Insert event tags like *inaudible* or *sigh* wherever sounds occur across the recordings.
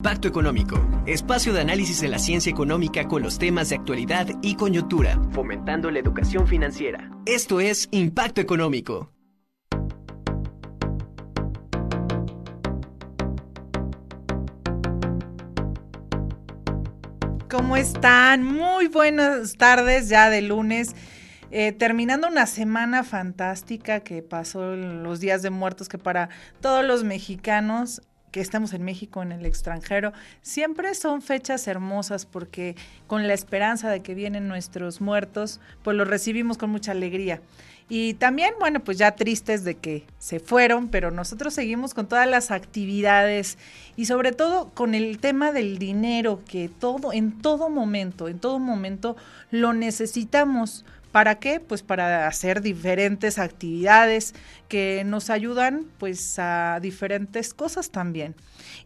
Pacto Económico, espacio de análisis de la ciencia económica con los temas de actualidad y coyuntura, fomentando la educación financiera. Esto es Impacto Económico. ¿Cómo están? Muy buenas tardes ya de lunes. Eh, terminando una semana fantástica que pasó los días de muertos, que para todos los mexicanos estamos en México, en el extranjero, siempre son fechas hermosas porque con la esperanza de que vienen nuestros muertos, pues los recibimos con mucha alegría. Y también, bueno, pues ya tristes de que se fueron, pero nosotros seguimos con todas las actividades y sobre todo con el tema del dinero, que todo, en todo momento, en todo momento lo necesitamos ¿Para qué? Pues para hacer diferentes actividades que nos ayudan pues a diferentes cosas también.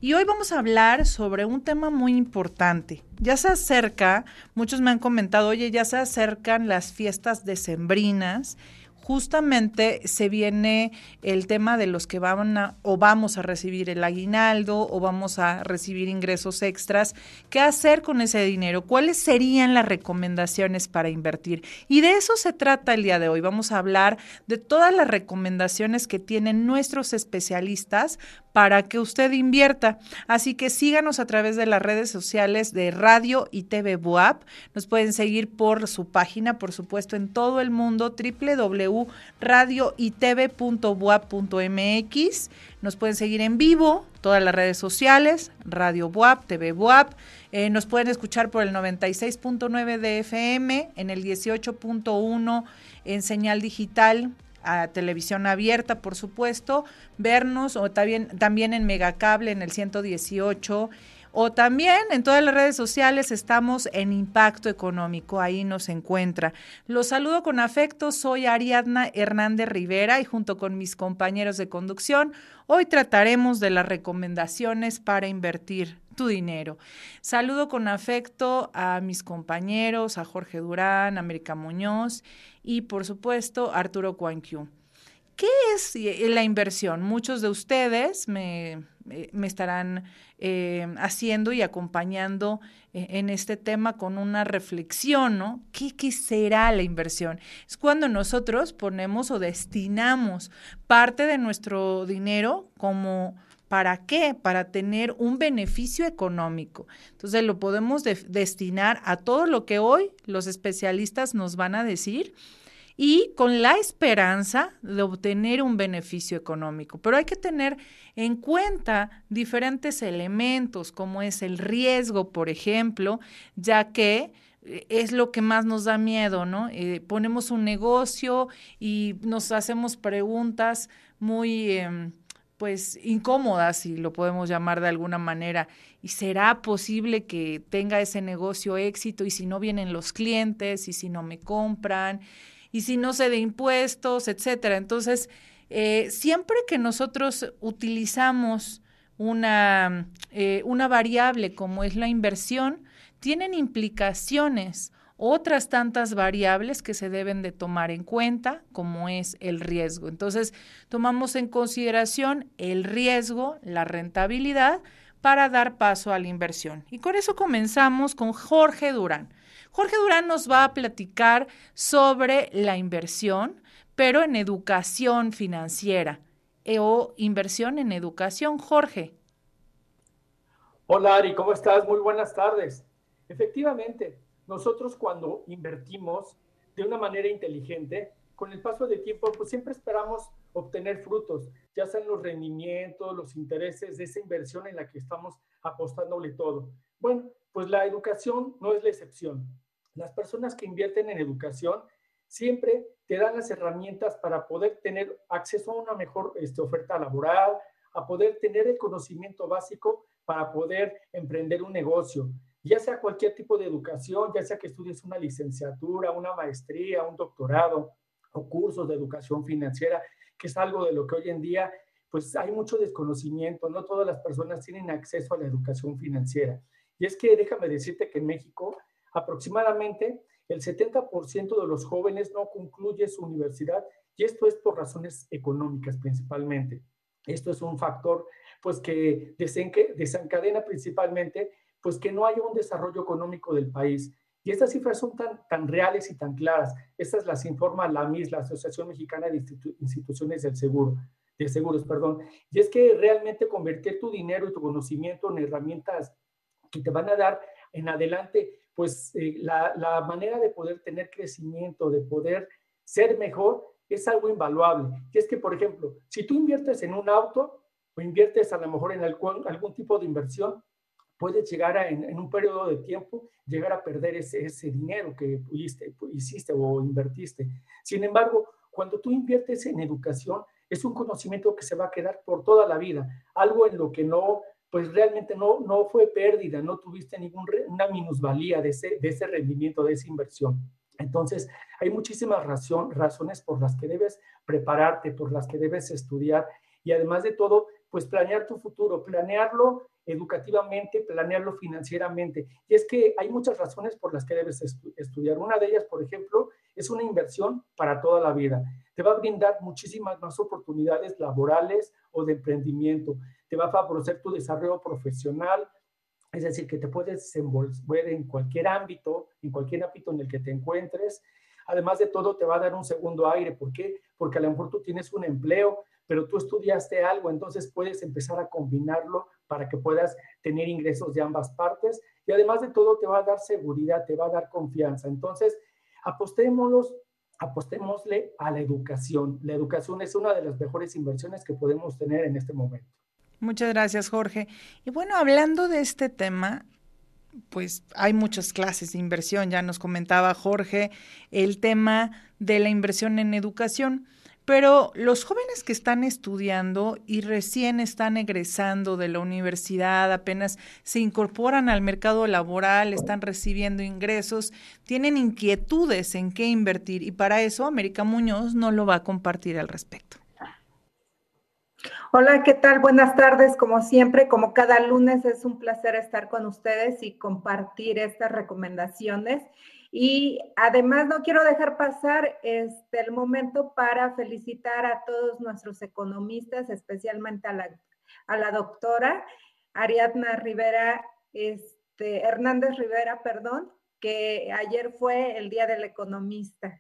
Y hoy vamos a hablar sobre un tema muy importante. Ya se acerca, muchos me han comentado, oye, ya se acercan las fiestas decembrinas justamente se viene el tema de los que van a o vamos a recibir el aguinaldo o vamos a recibir ingresos extras. ¿Qué hacer con ese dinero? ¿Cuáles serían las recomendaciones para invertir? Y de eso se trata el día de hoy. Vamos a hablar de todas las recomendaciones que tienen nuestros especialistas para que usted invierta. Así que síganos a través de las redes sociales de Radio y TV Buap. Nos pueden seguir por su página, por supuesto, en todo el mundo, www.radioitv.buap.mx. Nos pueden seguir en vivo, todas las redes sociales, Radio Buap, TV Buap. Eh, nos pueden escuchar por el 96.9 de FM, en el 18.1 en señal digital a televisión abierta, por supuesto, vernos o también, también en Megacable en el 118 o también en todas las redes sociales estamos en Impacto Económico, ahí nos encuentra. Los saludo con afecto, soy Ariadna Hernández Rivera y junto con mis compañeros de conducción, hoy trataremos de las recomendaciones para invertir tu dinero. Saludo con afecto a mis compañeros, a Jorge Durán, América Muñoz y por supuesto Arturo Cuanquiu. ¿Qué es la inversión? Muchos de ustedes me, eh, estarán eh, haciendo y acompañando en este tema con una reflexión, ¿no? ¿Qué, ¿Qué será la inversión? Es cuando nosotros ponemos o destinamos parte de nuestro dinero como ¿Para qué? Para tener un beneficio económico. Entonces lo podemos destinar a todo lo que hoy los especialistas nos van a decir y con la esperanza de obtener un beneficio económico. Pero hay que tener en cuenta diferentes elementos, como es el riesgo, por ejemplo, ya que eh, es lo que más nos da miedo, ¿no? Eh, ponemos un negocio y nos hacemos preguntas muy... Em, pues incómodas, si lo podemos llamar de alguna manera. ¿Y será posible que tenga ese negocio éxito? ¿Y si no vienen los clientes? ¿Y si no me compran? ¿Y si no se de impuestos? Etcétera. Entonces, eh, siempre que nosotros utilizamos una, eh, una variable como es la inversión, tienen implicaciones otras tantas variables que se deben de tomar en cuenta, como es el riesgo. Entonces, tomamos en consideración el riesgo, la rentabilidad, para dar paso a la inversión. Y con eso comenzamos con Jorge Durán. Jorge Durán nos va a platicar sobre la inversión, pero en educación financiera eh, o inversión en educación. Jorge. Hola Ari, ¿cómo estás? Muy buenas tardes. Efectivamente, nosotros cuando invertimos de una manera inteligente, con el paso del tiempo, pues siempre esperamos obtener frutos, ya sean los rendimientos, los intereses de esa inversión en la que estamos apostándole todo. Bueno, pues la educación no es la excepción. Las personas que invierten en educación siempre te dan las herramientas para poder tener acceso a una mejor este, oferta laboral, a poder tener el conocimiento básico para poder emprender un negocio ya sea cualquier tipo de educación, ya sea que estudies una licenciatura, una maestría, un doctorado o cursos de educación financiera, que es algo de lo que hoy en día pues hay mucho desconocimiento, no todas las personas tienen acceso a la educación financiera. Y es que déjame decirte que en México aproximadamente el 70% de los jóvenes no concluye su universidad y esto es por razones económicas principalmente. Esto es un factor pues que desencadena principalmente pues que no haya un desarrollo económico del país. Y estas cifras son tan, tan reales y tan claras. Estas las informa la MIS, la Asociación Mexicana de Instituciones del Seguro, de Seguros, perdón. Y es que realmente convertir tu dinero y tu conocimiento en herramientas que te van a dar en adelante, pues eh, la, la manera de poder tener crecimiento, de poder ser mejor, es algo invaluable. Y es que, por ejemplo, si tú inviertes en un auto o inviertes a lo mejor en algún, tipo de inversión, puedes llegar a, en, un periodo de tiempo, llegar a perder ese, ese dinero que pudiste, hiciste o invertiste. Sin embargo, cuando tú inviertes en educación, es un conocimiento que se va a quedar por toda la vida, algo en lo que no, pues realmente no, no fue pérdida, no tuviste ninguna minusvalía de ese, de ese rendimiento, de esa inversión. Entonces, hay muchísimas razón, razones por las que debes prepararte, por las que debes estudiar y además de todo, pues planear tu futuro, planearlo educativamente, planearlo financieramente. Y es que hay muchas razones por las que debes estudiar. Una de ellas, por ejemplo, es una inversión para toda la vida. Te va a brindar muchísimas más oportunidades laborales o de emprendimiento. Te va a favorecer tu desarrollo profesional, es decir, que te puedes desenvolver en cualquier ámbito, en cualquier ámbito en el que te encuentres. Además de todo, te va a dar un segundo aire. ¿Por qué? Porque a lo mejor tú tienes un empleo, pero tú estudiaste algo, entonces puedes empezar a combinarlo para que puedas tener ingresos de ambas partes. Y además de todo, te va a dar seguridad, te va a dar confianza. Entonces, apostémoslos apostémosle a la educación. La educación es una de las mejores inversiones que podemos tener en este momento. Muchas gracias, Jorge. Y bueno, hablando de este tema, pues hay muchas clases de inversión, ya nos comentaba Jorge el tema de la inversión en educación, pero los jóvenes que están estudiando y recién están egresando de la universidad, apenas se incorporan al mercado laboral, están recibiendo ingresos, tienen inquietudes en qué invertir y para eso América Muñoz no lo va a compartir al respecto. Hola, ¿qué tal? Buenas tardes. Como siempre, como cada lunes, es un placer estar con ustedes y compartir estas recomendaciones. Y además no quiero dejar pasar este, el momento para felicitar a todos nuestros economistas, especialmente a la, a la doctora Ariadna Rivera, este, Hernández Rivera, perdón, que ayer fue el Día del Economista.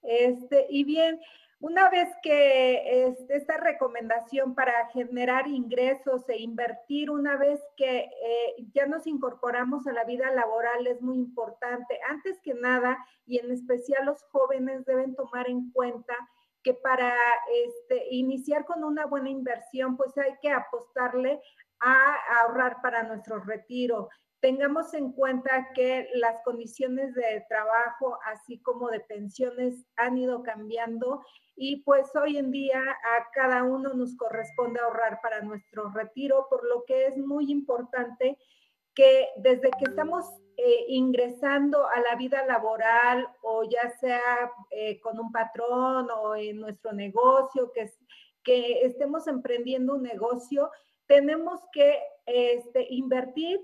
Este, y bien, una vez que esta recomendación para generar ingresos e invertir, una vez que eh, ya nos incorporamos a la vida laboral es muy importante. Antes que nada, y en especial los jóvenes deben tomar en cuenta que para este, iniciar con una buena inversión, pues hay que apostarle a ahorrar para nuestro retiro tengamos en cuenta que las condiciones de trabajo, así como de pensiones, han ido cambiando y pues hoy en día a cada uno nos corresponde ahorrar para nuestro retiro, por lo que es muy importante que desde que estamos eh, ingresando a la vida laboral o ya sea eh, con un patrón o en nuestro negocio, que, que estemos emprendiendo un negocio, tenemos que este, invertir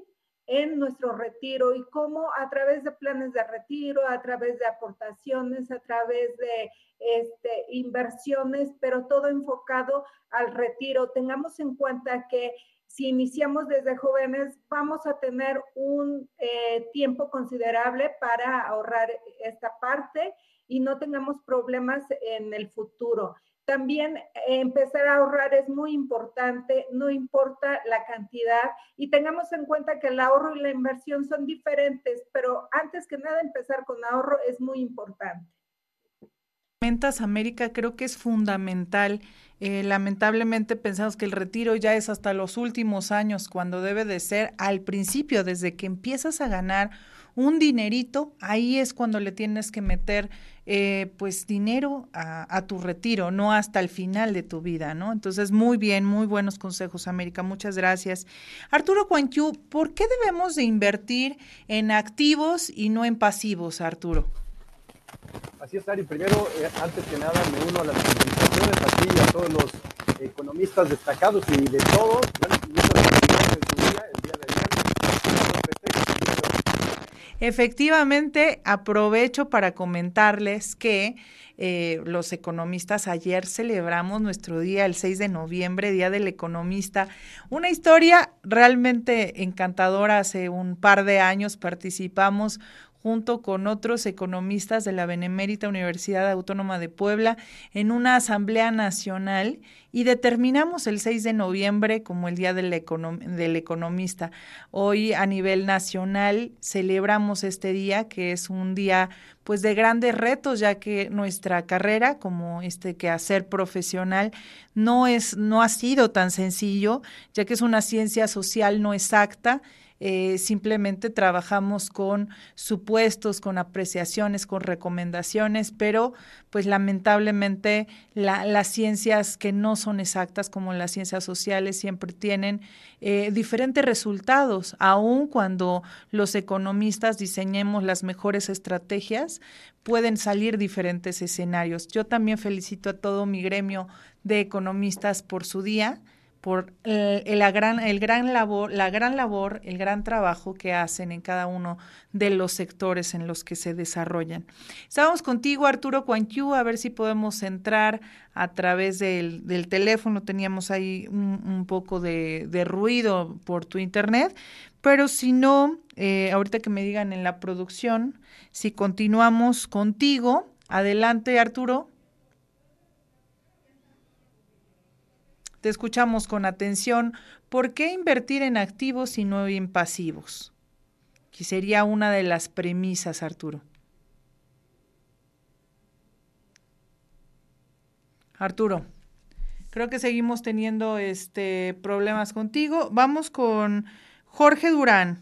en nuestro retiro y cómo a través de planes de retiro, a través de aportaciones, a través de este, inversiones, pero todo enfocado al retiro. Tengamos en cuenta que si iniciamos desde jóvenes, vamos a tener un eh, tiempo considerable para ahorrar esta parte y no tengamos problemas en el futuro. También empezar a ahorrar es muy importante, no importa la cantidad y tengamos en cuenta que el ahorro y la inversión son diferentes, pero antes que nada empezar con ahorro es muy importante. Mentas América creo que es fundamental. Eh, lamentablemente pensamos que el retiro ya es hasta los últimos años, cuando debe de ser al principio, desde que empiezas a ganar un dinerito, ahí es cuando le tienes que meter eh, pues dinero a, tu retiro, no hasta el final de tu vida, ¿no? Entonces, muy bien, muy buenos consejos, América, muchas gracias. Arturo Cuanquiu, ¿por qué debemos de invertir en activos y no en pasivos, Arturo? Así es, Ari. Primero, eh, antes que nada, me uno a las felicitaciones a ti y a todos los economistas destacados y de todos. Efectivamente, aprovecho para comentarles que eh, los economistas ayer celebramos nuestro día, el 6 de noviembre, Día del Economista. Una historia realmente encantadora. Hace un par de años participamos junto con otros economistas de la Benemérita Universidad Autónoma de Puebla en una asamblea nacional y determinamos el 6 de noviembre como el Día del, del, Economista. Hoy a nivel nacional celebramos este día que es un día pues de grandes retos ya que nuestra carrera como este quehacer profesional no es no ha sido tan sencillo ya que es una ciencia social no exacta eh, simplemente trabajamos con supuestos, con apreciaciones, con recomendaciones, pero pues lamentablemente las ciencias que no son exactas como las ciencias sociales siempre tienen eh, diferentes resultados, aun cuando los economistas diseñemos las mejores estrategias, pueden salir diferentes escenarios. Yo también felicito a todo mi gremio de economistas por su día por el, la, gran, el gran labor, la gran labor, el gran trabajo que hacen en cada uno de los sectores en los que se desarrollan. Estábamos contigo, Arturo Cuanquiu, a ver si podemos entrar a través del, teléfono. Teníamos ahí un, poco de, ruido por tu internet, pero si no, eh, ahorita que me digan en la producción, si continuamos contigo, adelante, Arturo. Te escuchamos con atención. ¿Por qué invertir en activos y no en pasivos? Que sería una de las premisas, Arturo. Arturo, creo que seguimos teniendo este problemas contigo. Vamos con Jorge Durán.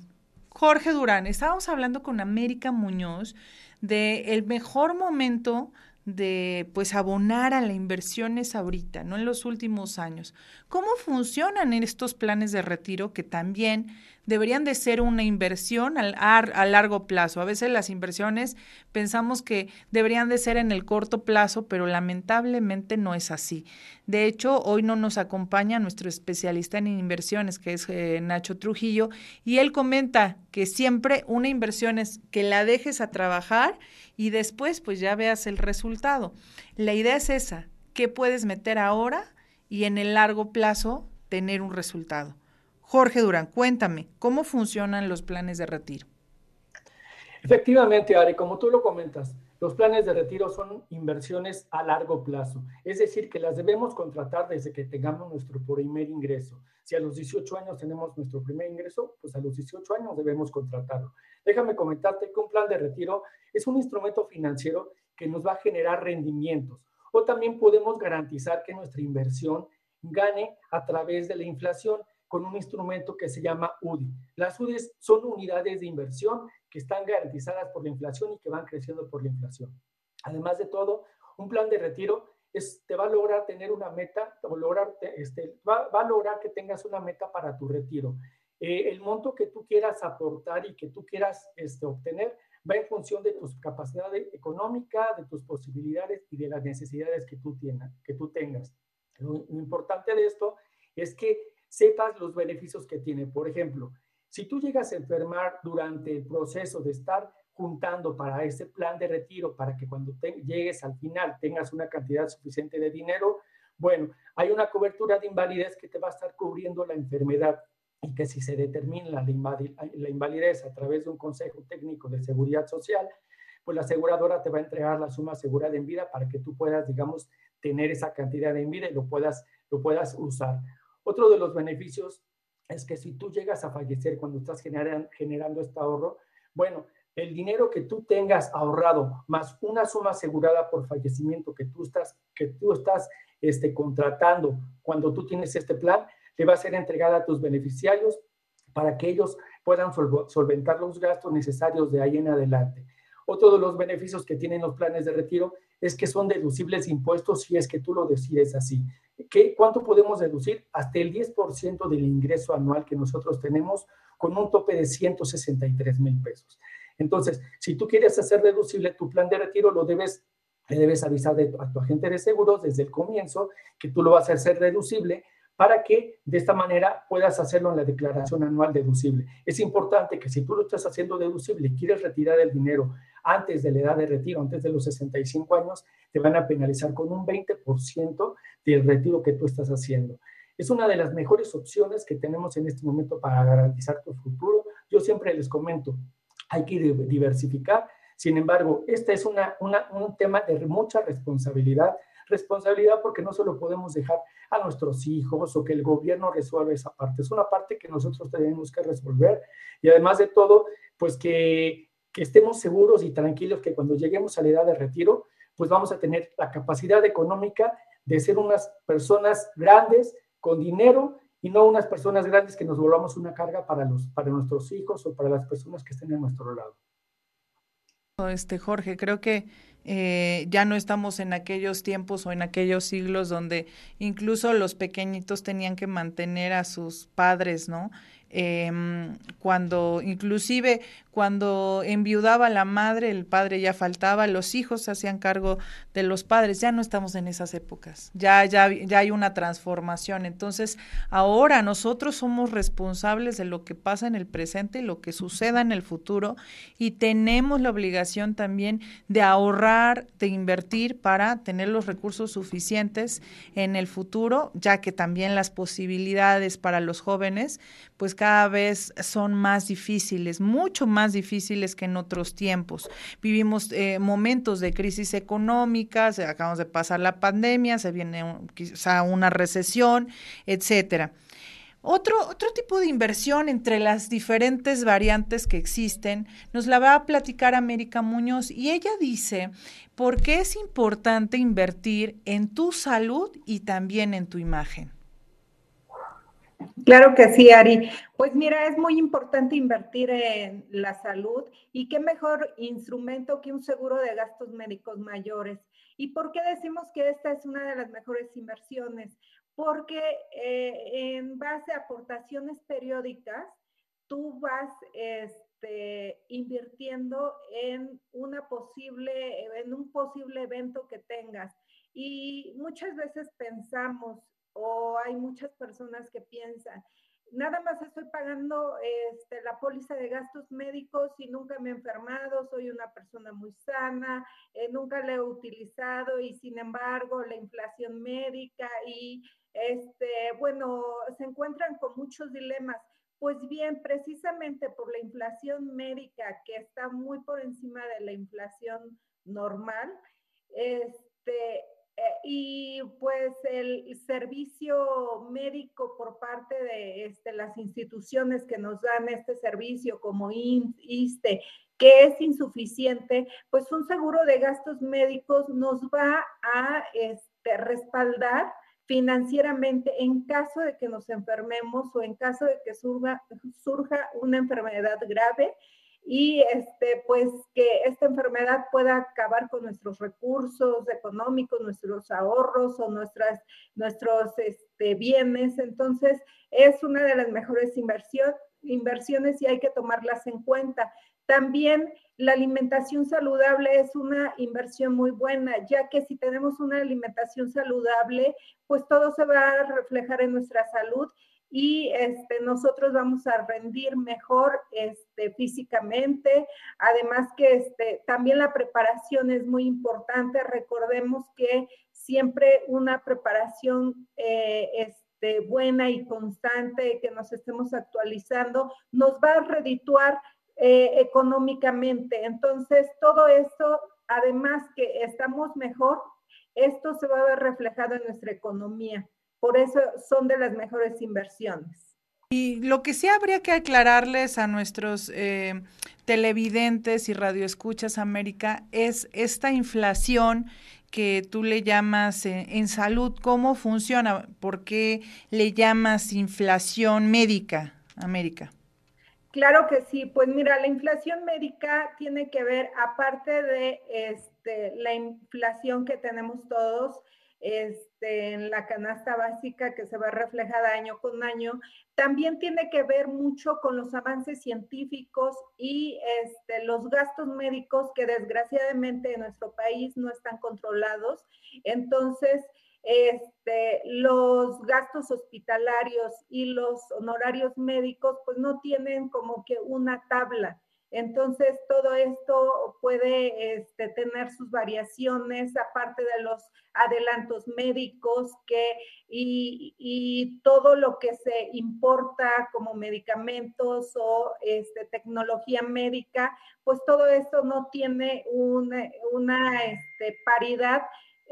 Jorge Durán, estábamos hablando con América Muñoz de el mejor momento de pues abonar a la inversión es ahorita, no en los últimos años. ¿Cómo funcionan estos planes de retiro que también deberían de ser una inversión al, a, largo plazo? A veces las inversiones pensamos que deberían de ser en el corto plazo, pero lamentablemente no es así. De hecho, hoy no nos acompaña nuestro especialista en inversiones, que es eh, Nacho Trujillo, y él comenta que siempre una inversión es que la dejes a trabajar y después pues ya veas el resultado. La idea es esa, ¿qué puedes meter ahora y en el largo plazo tener un resultado? Jorge Durán, cuéntame, ¿cómo funcionan los planes de retiro? Efectivamente, Ari, como tú lo comentas, los planes de retiro son inversiones a largo plazo, es decir, que las debemos contratar desde que tengamos nuestro primer ingreso. Si a los 18 años tenemos nuestro primer ingreso, pues a los 18 años debemos contratarlo. Déjame comentarte que un plan de retiro es un instrumento financiero que nos va a generar rendimientos o también podemos garantizar que nuestra inversión gane a través de la inflación con un instrumento que se llama UDI. Las UDIs son unidades de inversión que están garantizadas por la inflación y que van creciendo por la inflación. Además de todo, un plan de retiro es, te va a lograr tener una meta, o lograr, este, va, va, a lograr que tengas una meta para tu retiro. Eh, el monto que tú quieras aportar y que tú quieras este, obtener va en función de tus capacidades económicas, de tus posibilidades y de las necesidades que tú, tienes, que tú tengas. lo importante de esto es que sepas los beneficios que tiene. Por ejemplo, si tú llegas a enfermar durante el proceso de estar juntando para ese plan de retiro, para que cuando llegues al final tengas una cantidad suficiente de dinero, bueno, hay una cobertura de invalidez que te va a estar cubriendo la enfermedad y que si se determina la invalidez a través de un consejo técnico de seguridad social, pues la aseguradora te va a entregar la suma asegurada en vida para que tú puedas, digamos, tener esa cantidad en vida y lo puedas, lo puedas usar. Otro de los beneficios es que si tú llegas a fallecer cuando estás generando este ahorro, bueno, el dinero que tú tengas ahorrado más una suma asegurada por fallecimiento que tú estás, que tú estás este, contratando cuando tú tienes este plan, le va a ser entregada a tus beneficiarios para que ellos puedan solventar los gastos necesarios de ahí en adelante. Otro de los beneficios que tienen los planes de retiro es que son deducibles impuestos si es que tú lo decides así. ¿Qué, ¿Cuánto podemos deducir? Hasta el 10% del ingreso anual que nosotros tenemos con un tope de 163 mil pesos. Entonces, si tú quieres hacer deducible tu plan de retiro, lo debes, le debes avisar a tu agente de seguros desde el comienzo que tú lo vas a hacer deducible para que de esta manera puedas hacerlo en la declaración anual deducible. Es importante que si tú lo estás haciendo deducible y quieres retirar el dinero antes de la edad de retiro, antes de los 65 años, te van a penalizar con un 20% del retiro que tú estás haciendo. Es una de las mejores opciones que tenemos en este momento para garantizar tu futuro. Yo siempre les comento, hay que diversificar. Sin embargo, este es una, un tema de mucha responsabilidad responsabilidad porque no se lo podemos dejar a nuestros hijos o que el gobierno resuelva esa parte. Es una parte que nosotros tenemos que resolver y además de todo, pues que, que estemos seguros y tranquilos que cuando lleguemos a la edad de retiro, pues vamos a tener la capacidad económica de ser unas personas grandes con dinero y no unas personas grandes que nos volvamos una carga para, los, para nuestros hijos o para las personas que estén a nuestro lado. Este Jorge, creo que eh, ya no estamos en aquellos tiempos o en aquellos siglos donde incluso los pequeñitos tenían que mantener a sus padres, ¿no? Em, cuando inclusive cuando enviudaba la madre, el padre ya faltaba, los hijos se hacían cargo de los padres, ya no estamos en esas épocas, ya, ya, ya hay una transformación. Entonces, ahora nosotros somos responsables de lo que pasa en el presente y lo que suceda en el futuro y tenemos la obligación también de ahorrar, de invertir para tener los recursos suficientes en el futuro, ya que también las posibilidades para los jóvenes, pues cada vez son más difíciles, mucho más difíciles que en otros tiempos. Vivimos eh, momentos de crisis económica, acabamos de pasar la pandemia, se viene quizá una recesión, etcétera. Otro, otro tipo de inversión entre las diferentes variantes que existen nos la va a platicar América Muñoz y ella dice por qué es importante invertir en tu salud y también en tu imagen. Claro que sí, Ari. Pues mira, es muy importante invertir en la salud y qué mejor instrumento que un seguro de gastos médicos mayores. ¿Y por qué decimos que esta es una de las mejores inversiones? Porque eh, en base a aportaciones periódicas, tú vas este, invirtiendo en una posible, en un posible evento que tengas. Y muchas veces pensamos o hay muchas personas que piensan, nada más estoy pagando este, la póliza de gastos médicos y nunca me he enfermado, soy una persona muy sana, eh, nunca la he utilizado y sin embargo la inflación médica y este, bueno, se encuentran con muchos dilemas. Pues bien, precisamente por la inflación médica que está muy por encima de la inflación normal, este, eh, y pues el servicio médico por parte de este, las instituciones que nos dan este servicio como ISTE, que es insuficiente, pues un seguro de gastos médicos nos va a este, respaldar financieramente en caso de que nos enfermemos o en caso de que surja, surja una enfermedad grave y este, pues que esta enfermedad pueda acabar con nuestros recursos económicos, nuestros ahorros o nuestras, nuestros este, bienes. Entonces, es una de las mejores inversiones y hay que tomarlas en cuenta. También la alimentación saludable es una inversión muy buena, ya que si tenemos una alimentación saludable, pues todo se va a reflejar en nuestra salud y este, nosotros vamos a rendir mejor este, físicamente. Además que este, también la preparación es muy importante. Recordemos que siempre una preparación eh, este, buena y constante, que nos estemos actualizando, nos va a redituar eh, económicamente. Entonces, todo esto, además que estamos mejor, esto se va a ver reflejado en nuestra economía. Por eso son de las mejores inversiones. Y lo que sí habría que aclararles a nuestros eh, televidentes y radioescuchas, América, es esta inflación que tú le llamas eh, en salud, ¿cómo funciona? ¿Por qué le llamas inflación médica, América? Claro que sí, pues mira, la inflación médica tiene que ver, aparte de este, la inflación que tenemos todos, este, en la canasta básica que se va reflejada año con año, también tiene que ver mucho con los avances científicos y este, los gastos médicos que desgraciadamente en nuestro país no están controlados. Entonces, este, los gastos hospitalarios y los honorarios médicos, pues no tienen como que una tabla. Entonces, todo esto puede este, tener sus variaciones, aparte de los adelantos médicos que, y, todo lo que se importa como medicamentos o este, tecnología médica, pues todo esto no tiene una, este, paridad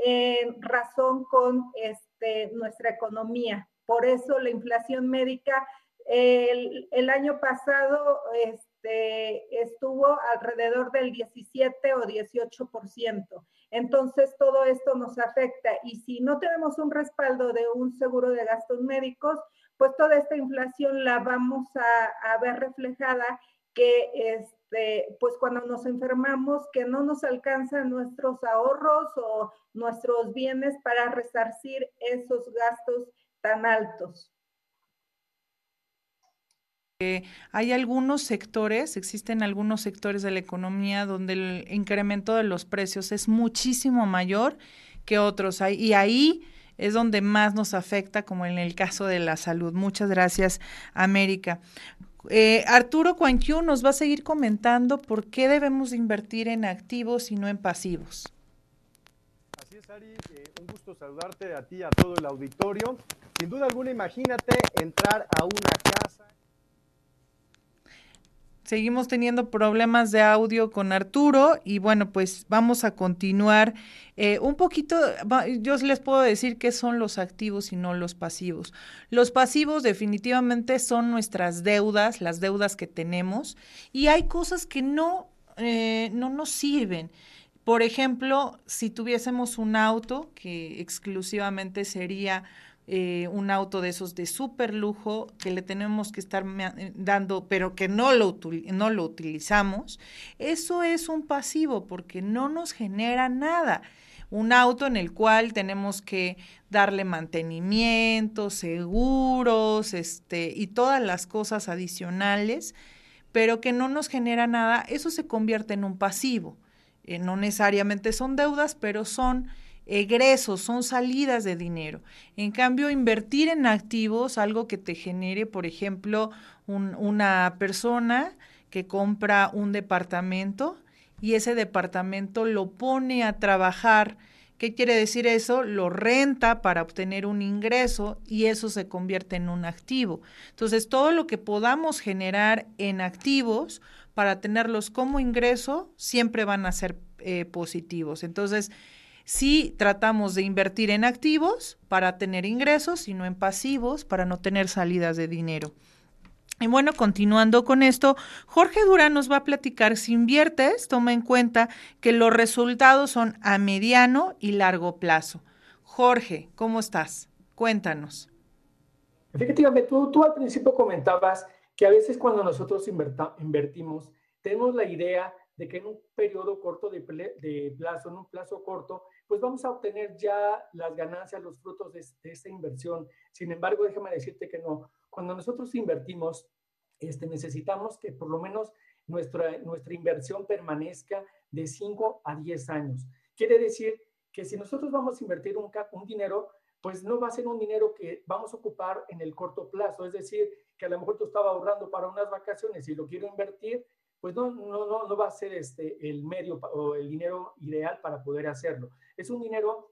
en razón con este, nuestra economía. Por eso la inflación médica el, año pasado este, estuvo alrededor del 17 o 18%. Entonces, todo esto nos afecta y si no tenemos un respaldo de un seguro de gastos médicos, pues toda esta inflación la vamos a, ver reflejada que este, pues cuando nos enfermamos, que no nos alcanzan nuestros ahorros o nuestros bienes para resarcir esos gastos tan altos hay algunos sectores, existen algunos sectores de la economía donde el incremento de los precios es muchísimo mayor que otros. Y ahí es donde más nos afecta, como en el caso de la salud. Muchas gracias, América. Eh, Arturo Cuanquiu nos va a seguir comentando por qué debemos invertir en activos y no en pasivos. Así es, Ari. Eh, un gusto saludarte a ti, y a todo el auditorio. Sin duda alguna, imagínate entrar a una casa Seguimos teniendo problemas de audio con Arturo y bueno, pues vamos a continuar eh, un poquito, yo les puedo decir qué son los activos y no los pasivos. Los pasivos definitivamente son nuestras deudas, las deudas que tenemos y hay cosas que no, eh, no nos sirven. Por ejemplo, si tuviésemos un auto que exclusivamente sería eh, un auto de esos de súper lujo que le tenemos que estar eh, dando, pero que no lo, no lo utilizamos, eso es un pasivo porque no nos genera nada. Un auto en el cual tenemos que darle mantenimiento, seguros, este, y todas las cosas adicionales, pero que no nos genera nada, eso se convierte en un pasivo. Eh, no necesariamente son deudas, pero son egresos, son salidas de dinero. En cambio, invertir en activos, algo que te genere, por ejemplo, una persona que compra un departamento y ese departamento lo pone a trabajar. ¿Qué quiere decir eso? Lo renta para obtener un ingreso y eso se convierte en un activo. Entonces, todo lo que podamos generar en activos para tenerlos como ingreso siempre van a ser eh, positivos. Entonces, si tratamos de invertir en activos para tener ingresos y no en pasivos para no tener salidas de dinero. Y bueno, continuando con esto, Jorge Durán nos va a platicar, si inviertes, toma en cuenta que los resultados son a mediano y largo plazo. Jorge, ¿cómo estás? Cuéntanos. Efectivamente, tú, tú al principio comentabas que a veces cuando nosotros invertimos, tenemos la idea de que en un periodo corto de, de, plazo, en un plazo corto, pues vamos a obtener ya las ganancias, los frutos de, esta inversión. Sin embargo, déjame decirte que no. Cuando nosotros invertimos, este, necesitamos que por lo menos nuestra, nuestra inversión permanezca de 5 a 10 años. Quiere decir que si nosotros vamos a invertir un, un dinero, pues no va a ser un dinero que vamos a ocupar en el corto plazo. Es decir, que a lo mejor tú estaba ahorrando para unas vacaciones y lo quiero invertir, pues no, no, no, no va a ser este, el medio o el dinero ideal para poder hacerlo. Es un dinero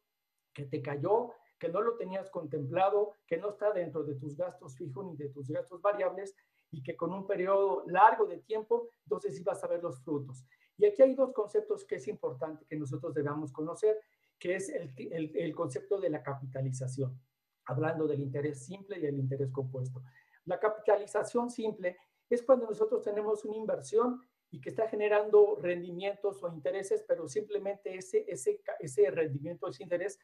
que te cayó, que no lo tenías contemplado, que no está dentro de tus gastos fijos ni de tus gastos variables y que con un periodo largo de tiempo, entonces sí vas a ver los frutos. Y aquí hay dos conceptos que es importante que nosotros debamos conocer, que es el, el, el concepto de la capitalización, hablando del interés simple y el interés compuesto. La capitalización simple es cuando nosotros tenemos una inversión y que está generando rendimientos o intereses, pero simplemente ese, ese, ese rendimiento, ese interés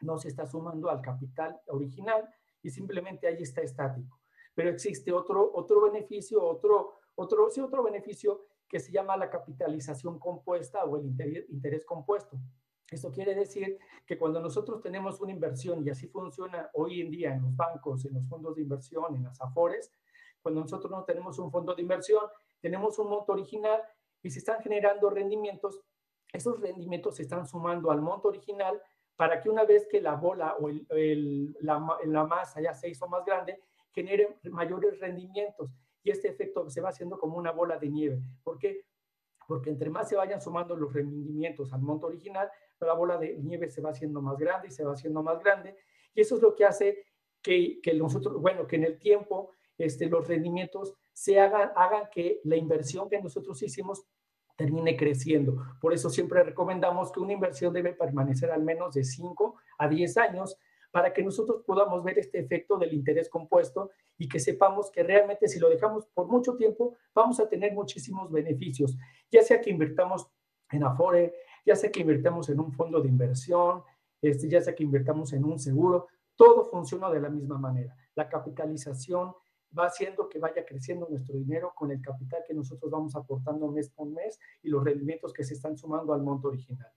no se está sumando al capital original y simplemente ahí está estático. Pero existe otro, otro beneficio, otro, otro, sí, otro beneficio que se llama la capitalización compuesta o el interés, interés compuesto. Esto quiere decir que cuando nosotros tenemos una inversión, y así funciona hoy en día en los bancos, en los fondos de inversión, en las AFORES, cuando nosotros no tenemos un fondo de inversión, tenemos un monto original y se están generando rendimientos. Esos rendimientos se están sumando al monto original para que una vez que la bola o la, la masa ya se hizo más grande, genere mayores rendimientos. Y este efecto se va haciendo como una bola de nieve. ¿Por qué? Porque entre más se vayan sumando los rendimientos al monto original, la bola de nieve se va haciendo más grande y se va haciendo más grande. Y eso es lo que hace que, que nosotros, bueno, que en el tiempo este, los rendimientos se hagan, hagan que la inversión que nosotros hicimos termine creciendo. Por eso siempre recomendamos que una inversión debe permanecer al menos de 5 a 10 años para que nosotros podamos ver este efecto del interés compuesto y que sepamos que realmente si lo dejamos por mucho tiempo vamos a tener muchísimos beneficios, ya sea que invirtamos en Afore, ya sea que invirtamos en un fondo de inversión, este, ya sea que invirtamos en un seguro, todo funciona de la misma manera. La capitalización va haciendo que vaya creciendo nuestro dinero con el capital que nosotros vamos aportando mes por mes y los rendimientos que se están sumando al monto original.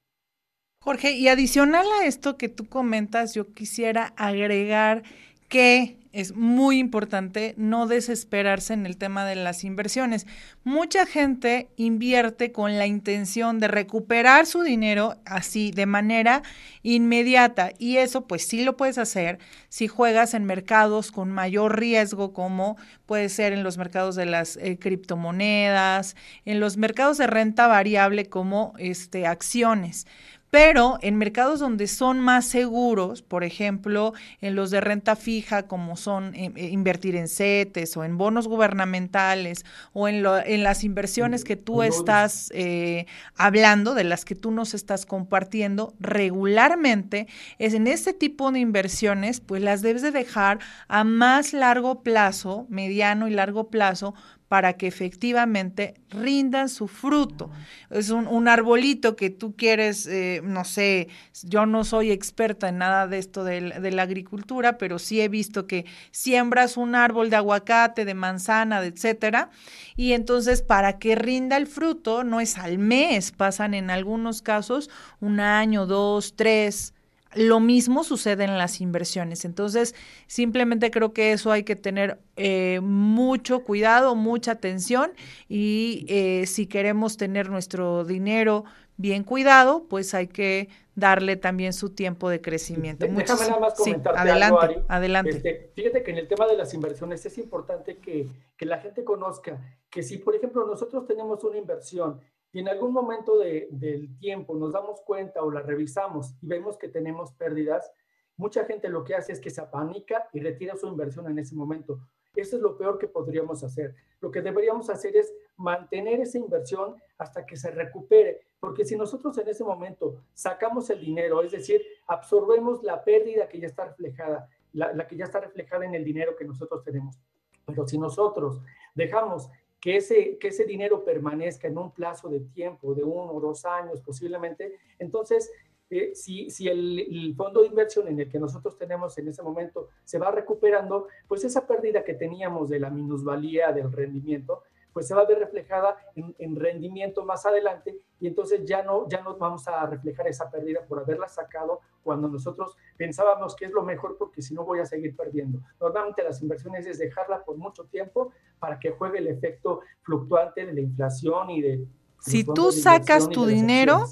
Jorge, y adicional a esto que tú comentas, yo quisiera agregar que es muy importante no desesperarse en el tema de las inversiones. Mucha gente invierte con la intención de recuperar su dinero así de manera inmediata y eso pues sí lo puedes hacer si juegas en mercados con mayor riesgo como puede ser en los mercados de las eh, criptomonedas, en los mercados de renta variable como este acciones. Pero en mercados donde son más seguros, por ejemplo, en los de renta fija, como son eh, eh, invertir en CETES o en bonos gubernamentales o en, en las inversiones que tú estás eh, hablando, de las que tú nos estás compartiendo, regularmente es en este tipo de inversiones, pues las debes de dejar a más largo plazo, mediano y largo plazo, para que efectivamente rindan su fruto. Es un, arbolito que tú quieres, eh, no sé, yo no soy experta en nada de esto de, de, la agricultura, pero sí he visto que siembras un árbol de aguacate, de manzana, etcétera, y entonces para que rinda el fruto, no es al mes, pasan en algunos casos un año, dos, tres, lo mismo sucede en las inversiones. Entonces, simplemente creo que eso hay que tener eh, mucho cuidado, mucha atención y eh, si queremos tener nuestro dinero bien cuidado, pues hay que darle también su tiempo de crecimiento. Déjame nada más comentarte adelante, adelante. Este, fíjate que en el tema de las inversiones es importante que, que la gente conozca que si, por ejemplo, nosotros tenemos una inversión y en algún momento del tiempo nos damos cuenta o la revisamos y vemos que tenemos pérdidas, mucha gente lo que hace es que se apanica y retira su inversión en ese momento. Eso es lo peor que podríamos hacer. Lo que deberíamos hacer es mantener esa inversión hasta que se recupere, porque si nosotros en ese momento sacamos el dinero, es decir, absorbemos la pérdida que ya está reflejada, la, la que ya está reflejada en el dinero que nosotros tenemos, pero si nosotros dejamos que ese, que ese dinero permanezca en un plazo de tiempo de uno o dos años posiblemente, entonces eh, si, si el, fondo de inversión en el que nosotros tenemos en ese momento se va recuperando, pues esa pérdida que teníamos de la minusvalía del rendimiento, pues se va a ver reflejada en, rendimiento más adelante y entonces ya no, ya no vamos a reflejar esa pérdida por haberla sacado cuando nosotros pensábamos que es lo mejor porque si no voy a seguir perdiendo. Normalmente las inversiones es dejarla por mucho tiempo para que juegue el efecto fluctuante de la inflación y de... Si tú sacas tu dinero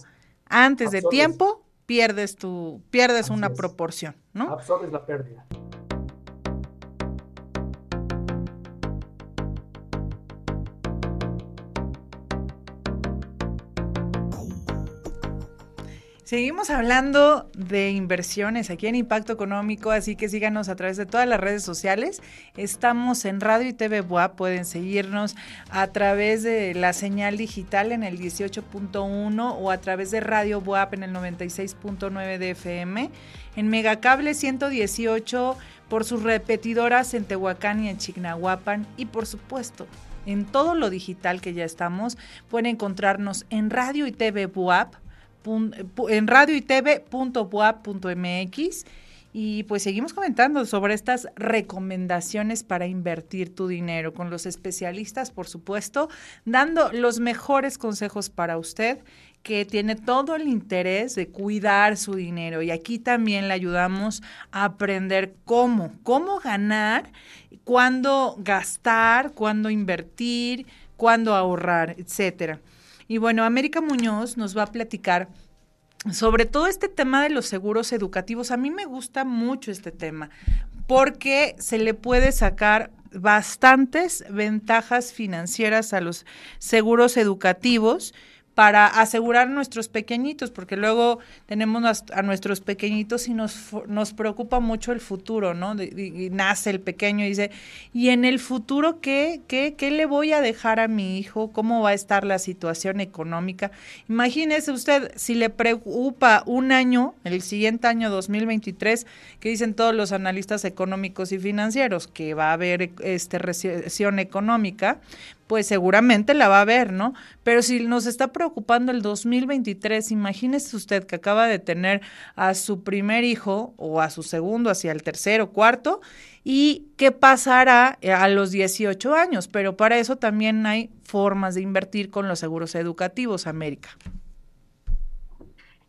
antes de tiempo, pierdes, tu, pierdes una proporción, ¿no? Absorbes la pérdida. Seguimos hablando de inversiones aquí en Impacto Económico, así que síganos a través de todas las redes sociales. Estamos en Radio y TV Buap, pueden seguirnos a través de la señal digital en el 18.1 o a través de Radio Buap en el 96.9 de FM, en Megacable 118 por sus repetidoras en Tehuacán y en Chignahuapan y por supuesto en todo lo digital que ya estamos, pueden encontrarnos en Radio y TV Buap en radio y y pues seguimos comentando sobre estas recomendaciones para invertir tu dinero con los especialistas, por supuesto, dando los mejores consejos para usted que tiene todo el interés de cuidar su dinero. Y aquí también le ayudamos a aprender cómo, cómo ganar, cuándo gastar, cuándo invertir, cuándo ahorrar, etcétera. Y bueno, América Muñoz nos va a platicar sobre todo este tema de los seguros educativos. A mí me gusta mucho este tema porque se le puede sacar bastantes ventajas financieras a los seguros educativos para asegurar a nuestros pequeñitos, porque luego tenemos a nuestros pequeñitos y nos, nos preocupa mucho el futuro, ¿no? y nace el pequeño y dice, ¿y en el futuro qué, qué, qué le voy a dejar a mi hijo? ¿Cómo va a estar la situación económica? Imagínese usted, si le preocupa un año, el siguiente año 2023, que dicen todos los analistas económicos y financieros, que va a haber este, recesión económica, pues seguramente la va a ver, ¿no? Pero si nos está preocupando el 2023, imagínese usted que acaba de tener a su primer hijo o a su segundo, hacia el tercero, cuarto, y qué pasará eh, a los 18 años. Pero para eso también hay formas de invertir con los seguros educativos, América.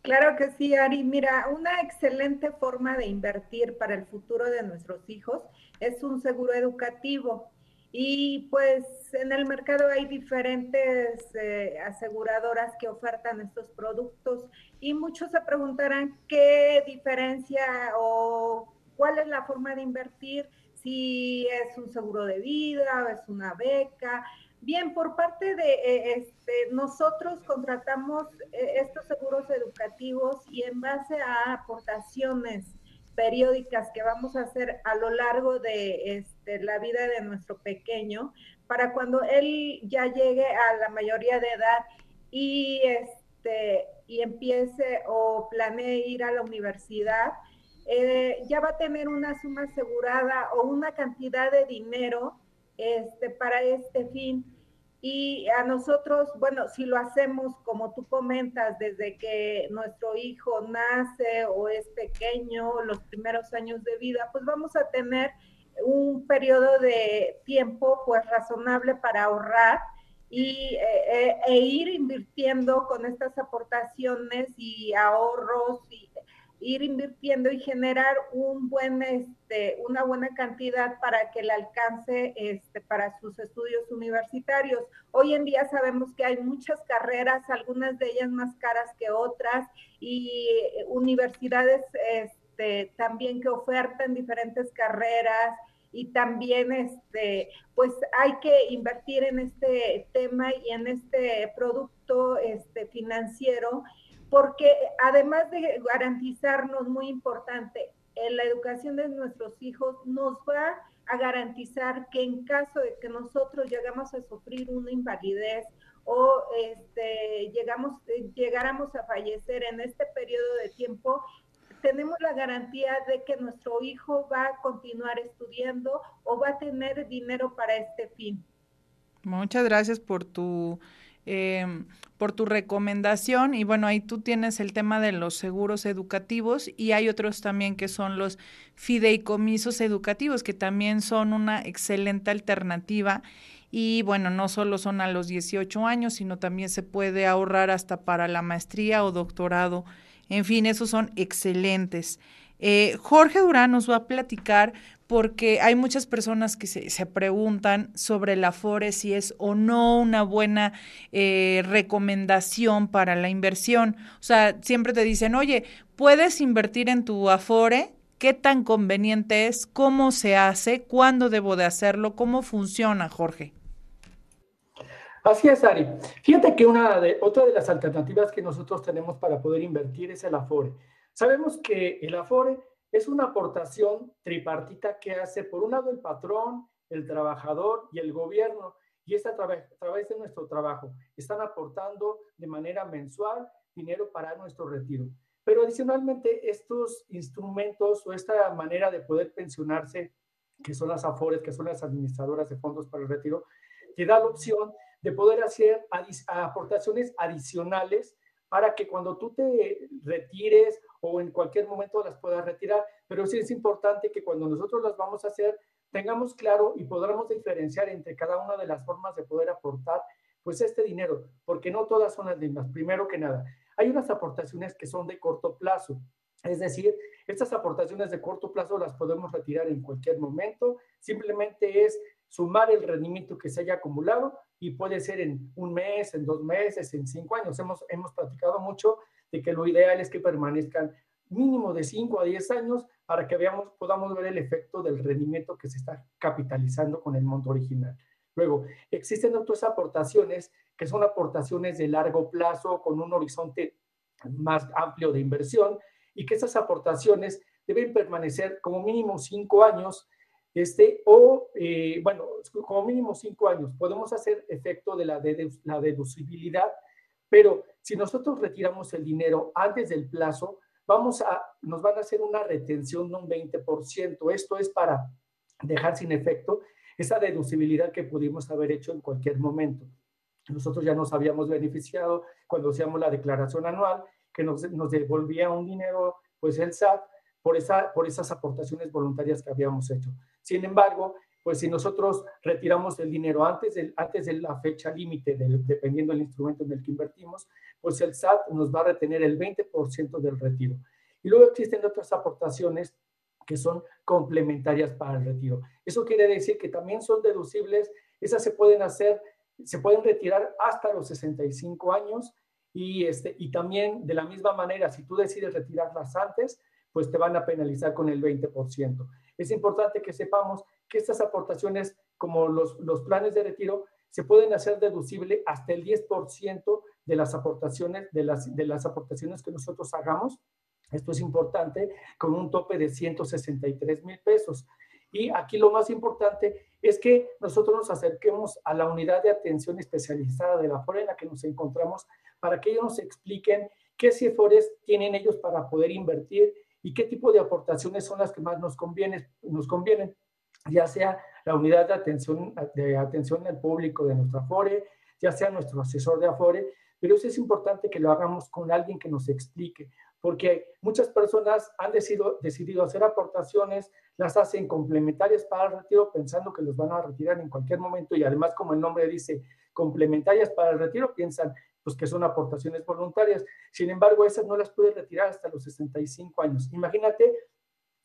Claro que sí, Ari. Mira, una excelente forma de invertir para el futuro de nuestros hijos es un seguro educativo. Y pues en el mercado hay diferentes eh, aseguradoras que ofertan estos productos y muchos se preguntarán qué diferencia o cuál es la forma de invertir, si es un seguro de vida o es una beca. Bien, por parte de eh, este, nosotros contratamos eh, estos seguros educativos y en base a aportaciones periódicas que vamos a hacer a lo largo de este, la vida de nuestro pequeño, para cuando él ya llegue a la mayoría de edad y, este, y empiece o planee ir a la universidad, eh, ya va a tener una suma asegurada o una cantidad de dinero este, para este fin. Y a nosotros, bueno, si lo hacemos como tú comentas, desde que nuestro hijo nace o es pequeño, los primeros años de vida, pues vamos a tener un periodo de tiempo pues razonable para ahorrar y, eh, eh, e ir invirtiendo con estas aportaciones y ahorros y ir invirtiendo y generar un buen, este, una buena cantidad para que le alcance este, para sus estudios universitarios. Hoy en día sabemos que hay muchas carreras, algunas de ellas más caras que otras, y universidades este, también que ofertan diferentes carreras y también este pues hay que invertir en este tema y en este producto este financiero porque además de garantizarnos, muy importante, en la educación de nuestros hijos, nos va a garantizar que en caso de que nosotros llegamos a sufrir una invalidez o este, llegamos, llegáramos a fallecer en este periodo de tiempo, tenemos la garantía de que nuestro hijo va a continuar estudiando o va a tener dinero para este fin. Muchas gracias por tu Em, por tu recomendación. Y bueno, ahí tú tienes el tema de los seguros educativos y hay otros también que son los fideicomisos educativos, que también son una excelente alternativa. Y bueno, no solo son a los 18 años, sino también se puede ahorrar hasta para la maestría o doctorado. En fin, esos son excelentes. Eh, Jorge Durán nos va a platicar porque hay muchas personas que se, preguntan sobre la Afore si es o no una buena eh, recomendación para la inversión. O sea, siempre te dicen, oye, puedes invertir en tu Afore, ¿qué tan conveniente es? ¿Cómo se hace? ¿Cuándo debo de hacerlo? ¿Cómo funciona, Jorge? Así es, Ari. Fíjate que una de, otra de las alternativas que nosotros tenemos para poder invertir es el Afore. Sabemos que el Afore es una aportación tripartita que hace por un lado el patrón, el trabajador y el gobierno. Y es a, través de nuestro trabajo. Están aportando de manera mensual dinero para nuestro retiro. Pero adicionalmente estos instrumentos o esta manera de poder pensionarse, que son las AFORES, que son las administradoras de fondos para el retiro, te da la opción de poder hacer aportaciones adicionales para que cuando tú te retires o en cualquier momento las puedas retirar. Pero sí es importante que cuando nosotros las vamos a hacer, tengamos claro y podamos diferenciar entre cada una de las formas de poder aportar pues este dinero, porque no todas son las mismas. Primero que nada, hay unas aportaciones que son de corto plazo. Es decir, estas aportaciones de corto plazo las podemos retirar en cualquier momento. Simplemente es sumar el rendimiento que se haya acumulado y puede ser en un mes, en dos meses, en cinco años. Hemos, hemos platicado mucho de que lo ideal es que permanezcan mínimo de 5 a 10 años para que veamos, podamos ver el efecto del rendimiento que se está capitalizando con el monto original. Luego, existen otras aportaciones que son aportaciones de largo plazo con un horizonte más amplio de inversión y que esas aportaciones deben permanecer como mínimo cinco años, este, o, eh, bueno, como mínimo cinco años. Podemos hacer efecto de la, la deducibilidad, pero si nosotros retiramos el dinero antes del plazo, vamos a, nos van a hacer una retención de un 20%. Esto es para dejar sin efecto esa deducibilidad que pudimos haber hecho en cualquier momento. Nosotros ya nos habíamos beneficiado cuando hacíamos la declaración anual, que nos, nos devolvía un dinero, pues el SAT, por, esa, por esas aportaciones voluntarias que habíamos hecho. Sin embargo, pues si nosotros retiramos el dinero antes de, antes de la fecha límite, dependiendo del instrumento en el que invertimos, pues el SAT nos va a retener el 20% del retiro. Y luego existen otras aportaciones que son complementarias para el retiro. Eso quiere decir que también son deducibles, esas se pueden hacer, se pueden retirar hasta los 65 años y, este, y también de la misma manera, si tú decides retirarlas antes, pues te van a penalizar con el 20%. Es importante que sepamos que estas aportaciones, como los, los planes de retiro, se pueden hacer deducible hasta el 10% de las aportaciones, de las, de las aportaciones que nosotros hagamos. Esto es importante, con un tope de 163 mil pesos. Y aquí lo más importante es que nosotros nos acerquemos a la unidad de atención especializada de la FORE en la que nos encontramos para que ellos nos expliquen qué CIFORES tienen ellos para poder invertir y qué tipo de aportaciones son las que más nos, conviene, nos convienen, ya sea la unidad de atención, de atención al público de nuestra FORE, ya sea nuestro asesor de AFORE, pero eso es importante que lo hagamos con alguien que nos explique, porque muchas personas han decidido, decidido hacer aportaciones, las hacen complementarias para el retiro pensando que los van a retirar en cualquier momento y además como el nombre dice complementarias para el retiro, piensan pues que son aportaciones voluntarias. Sin embargo, esas no las puedes retirar hasta los 65 años. Imagínate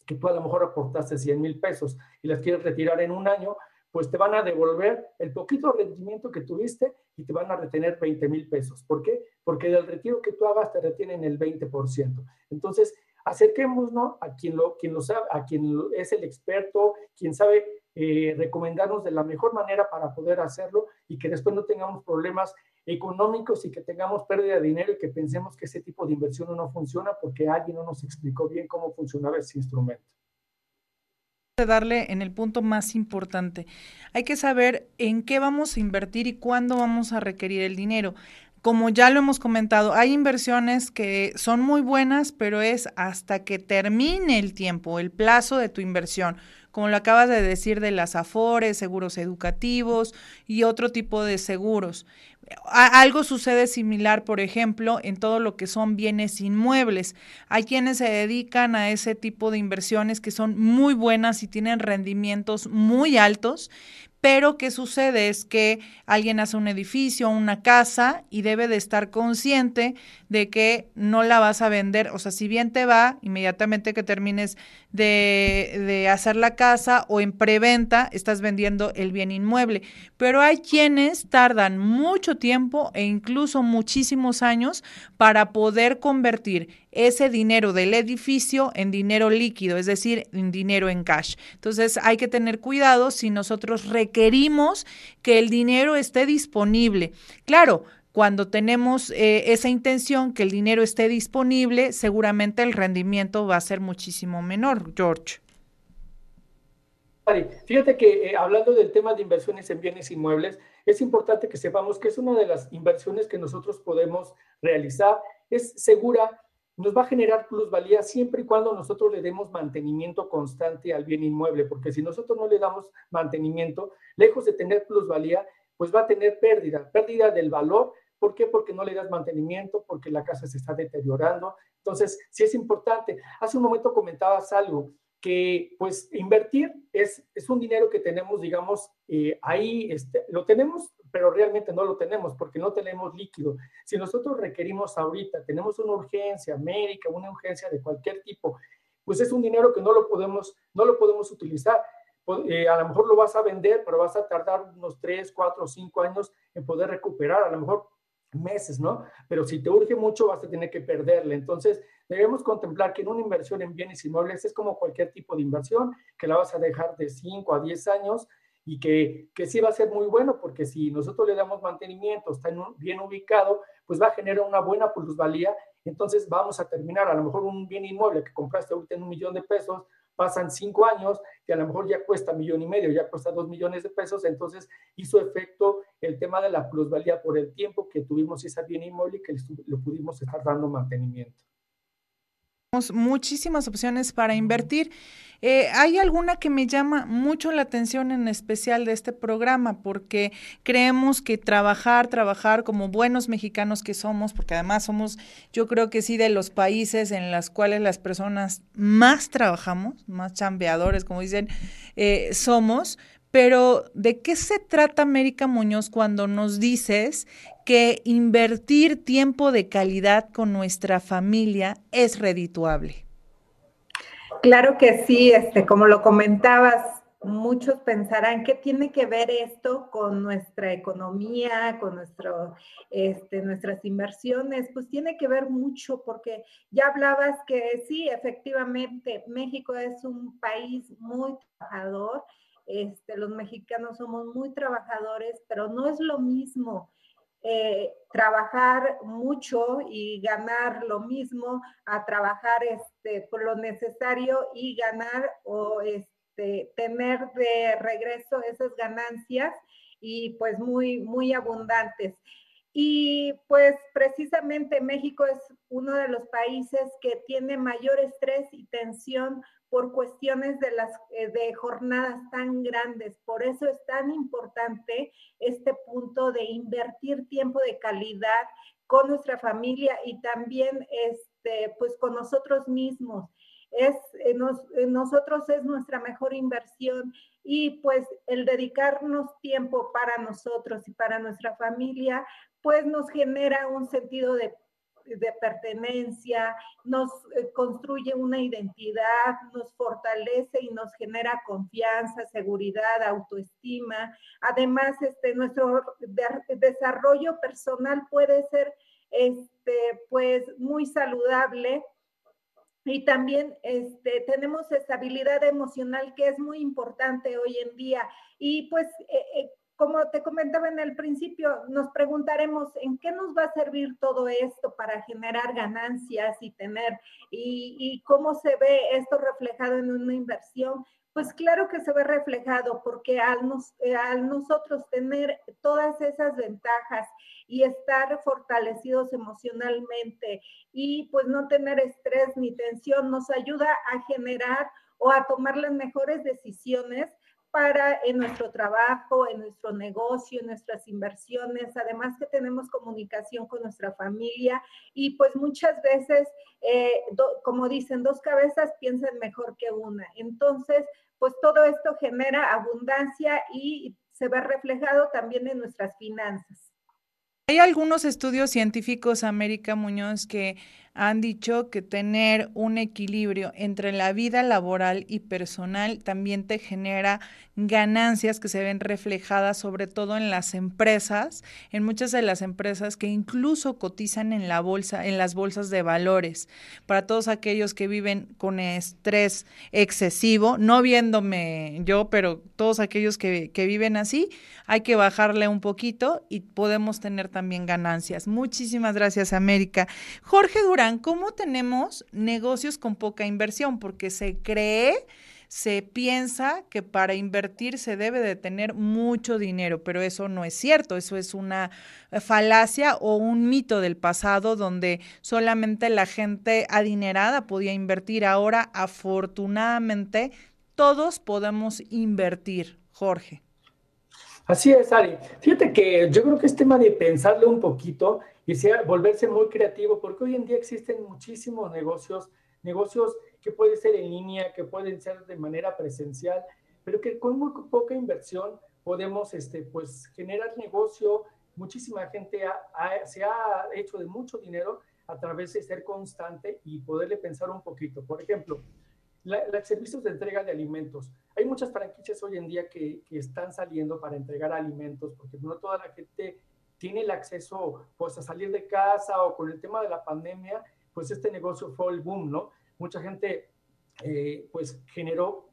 que tú a lo mejor aportaste 100 mil pesos y las quieres retirar en un año, pues te van a devolver el poquito rendimiento que tuviste y te van a retener 20 mil pesos. ¿Por qué? Porque del retiro que tú hagas te retienen el 20%. Entonces, acerquémonos a quien lo, quien lo sabe, a quien es el experto, quien sabe eh, recomendarnos de la mejor manera para poder hacerlo y que después no tengamos problemas económicos y que tengamos pérdida de dinero y que pensemos que ese tipo de inversión no funciona porque alguien no nos explicó bien cómo funcionaba ese instrumento darle en el punto más importante. Hay que saber en qué vamos a invertir y cuándo vamos a requerir el dinero. Como ya lo hemos comentado, hay inversiones que son muy buenas, pero es hasta que termine el tiempo, el plazo de tu inversión, como lo acabas de decir de las afores, seguros educativos y otro tipo de seguros. Algo sucede similar, por ejemplo, en todo lo que son bienes inmuebles. Hay quienes se dedican a ese tipo de inversiones que son muy buenas y tienen rendimientos muy altos, pero ¿qué sucede? Es que alguien hace un edificio, una casa y debe de estar consciente de que no la vas a vender. O sea, si bien te va, inmediatamente que termines de, hacer la casa o en preventa, estás vendiendo el bien inmueble. Pero hay quienes tardan mucho tiempo e incluso muchísimos años para poder convertir ese dinero del edificio en dinero líquido, es decir, en dinero en cash. Entonces hay que tener cuidado si nosotros requerimos que el dinero esté disponible. Claro, cuando tenemos eh, esa intención que el dinero esté disponible, seguramente el rendimiento va a ser muchísimo menor, George. Fíjate que eh, hablando del tema de inversiones en bienes inmuebles, es importante que sepamos que es una de las inversiones que nosotros podemos realizar. Es segura, nos va a generar plusvalía siempre y cuando nosotros le demos mantenimiento constante al bien inmueble, porque si nosotros no le damos mantenimiento, lejos de tener plusvalía, pues va a tener pérdida, pérdida del valor. ¿Por qué? Porque no le das mantenimiento, porque la casa se está deteriorando. Entonces, sí es importante. Hace un momento comentabas algo, que pues invertir es, es un dinero que tenemos, digamos, eh, ahí, este, lo tenemos, pero realmente no lo tenemos porque no tenemos líquido. Si nosotros requerimos ahorita, tenemos una urgencia médica, una urgencia de cualquier tipo, pues es un dinero que no lo podemos, no lo podemos utilizar. Eh, a lo mejor lo vas a vender, pero vas a tardar unos 3, 4, 5 años en poder recuperar. A lo mejor meses, ¿no? Pero si te urge mucho, vas a tener que perderle. Entonces, debemos contemplar que en una inversión en bienes inmuebles es como cualquier tipo de inversión, que la vas a dejar de 5 a 10 años y que, que sí va a ser muy bueno, porque si nosotros le damos mantenimiento, está bien ubicado, pues va a generar una buena plusvalía. Entonces, vamos a terminar, a lo mejor un bien inmueble que compraste ahorita en un millón de pesos, pasan cinco años que a lo mejor ya cuesta millón y medio, ya cuesta dos millones de pesos, entonces hizo efecto el tema de la plusvalía por el tiempo que tuvimos esa bien inmueble y que le pudimos estar dando mantenimiento muchísimas opciones para invertir. Eh, hay alguna que me llama mucho la atención en especial de este programa, porque creemos que trabajar, trabajar como buenos mexicanos que somos, porque además somos, yo creo que sí, de los países en los cuales las personas más trabajamos, más chambeadores, como dicen, eh, somos, pero, ¿de qué se trata América Muñoz cuando nos dices que invertir tiempo de calidad con nuestra familia es redituable? Claro que sí, este, como lo comentabas, muchos pensarán qué tiene que ver esto con nuestra economía, con nuestro, este, nuestras inversiones. Pues tiene que ver mucho porque ya hablabas que sí, efectivamente, México es un país muy trabajador este, los mexicanos somos muy trabajadores, pero no es lo mismo eh, trabajar mucho y ganar lo mismo a trabajar este, por lo necesario y ganar o este, tener de regreso esas ganancias y pues muy, muy abundantes. Y pues precisamente México es uno de los países que tiene mayor estrés y tensión por cuestiones de las eh, de jornadas tan grandes. Por eso es tan importante este punto de invertir tiempo de calidad con nuestra familia y también este pues con nosotros mismos. Es eh, eh, nosotros es nuestra mejor inversión y pues el dedicarnos tiempo para nosotros y para nuestra familia pues nos genera un sentido de de pertenencia, nos eh, construye una identidad, nos fortalece y nos genera confianza, seguridad, autoestima. Además, este, nuestro desarrollo personal puede ser este, pues, muy saludable. Y también este, tenemos estabilidad emocional que es muy importante hoy en día. Y pues eh, eh, como te comentaba en el principio, nos preguntaremos en qué nos va a servir todo esto para generar ganancias y tener, y, cómo se ve esto reflejado en una inversión. Pues claro que se ve reflejado porque al, eh, al nosotros tener todas esas ventajas y estar fortalecidos emocionalmente y pues no tener estrés ni tensión nos ayuda a generar o a tomar las mejores decisiones para en nuestro trabajo, en nuestro negocio, en nuestras inversiones, además que tenemos comunicación con nuestra familia y pues muchas veces, eh, como dicen, dos cabezas piensan mejor que una. Entonces, pues todo esto genera abundancia y se ve reflejado también en nuestras finanzas. Hay algunos estudios científicos, América Muñoz, que han dicho que tener un equilibrio entre la vida laboral y personal también te genera ganancias que se ven reflejadas sobre todo en las empresas, en muchas de las empresas que incluso cotizan en la bolsa, en las bolsas de valores. Para todos aquellos que viven con estrés excesivo, no viéndome yo, pero todos aquellos que, que viven así, hay que bajarle un poquito y podemos tener también ganancias. Muchísimas gracias, América. Jorge Durán ¿cómo tenemos negocios con poca inversión? Porque se cree, se piensa que para invertir se debe de tener mucho dinero, pero eso no es cierto, eso es una falacia o un mito del pasado donde solamente la gente adinerada podía invertir. Ahora, afortunadamente, todos podemos invertir, Jorge. Así es, Ari. Fíjate que yo creo que es tema de pensarle un poquito y sea, volverse muy creativo, porque hoy en día existen muchísimos negocios, negocios que pueden ser en línea, que pueden ser de manera presencial, pero que con muy poca inversión podemos este, pues, generar negocio. Muchísima gente se ha hecho de mucho dinero a través de ser constante y poderle pensar un poquito. Por ejemplo, los servicios de entrega de alimentos. Hay muchas franquicias hoy en día que, que, están saliendo para entregar alimentos, porque no toda la gente tiene el acceso pues a salir de casa o con el tema de la pandemia, pues este negocio fue el boom, ¿no? Mucha gente eh, pues generó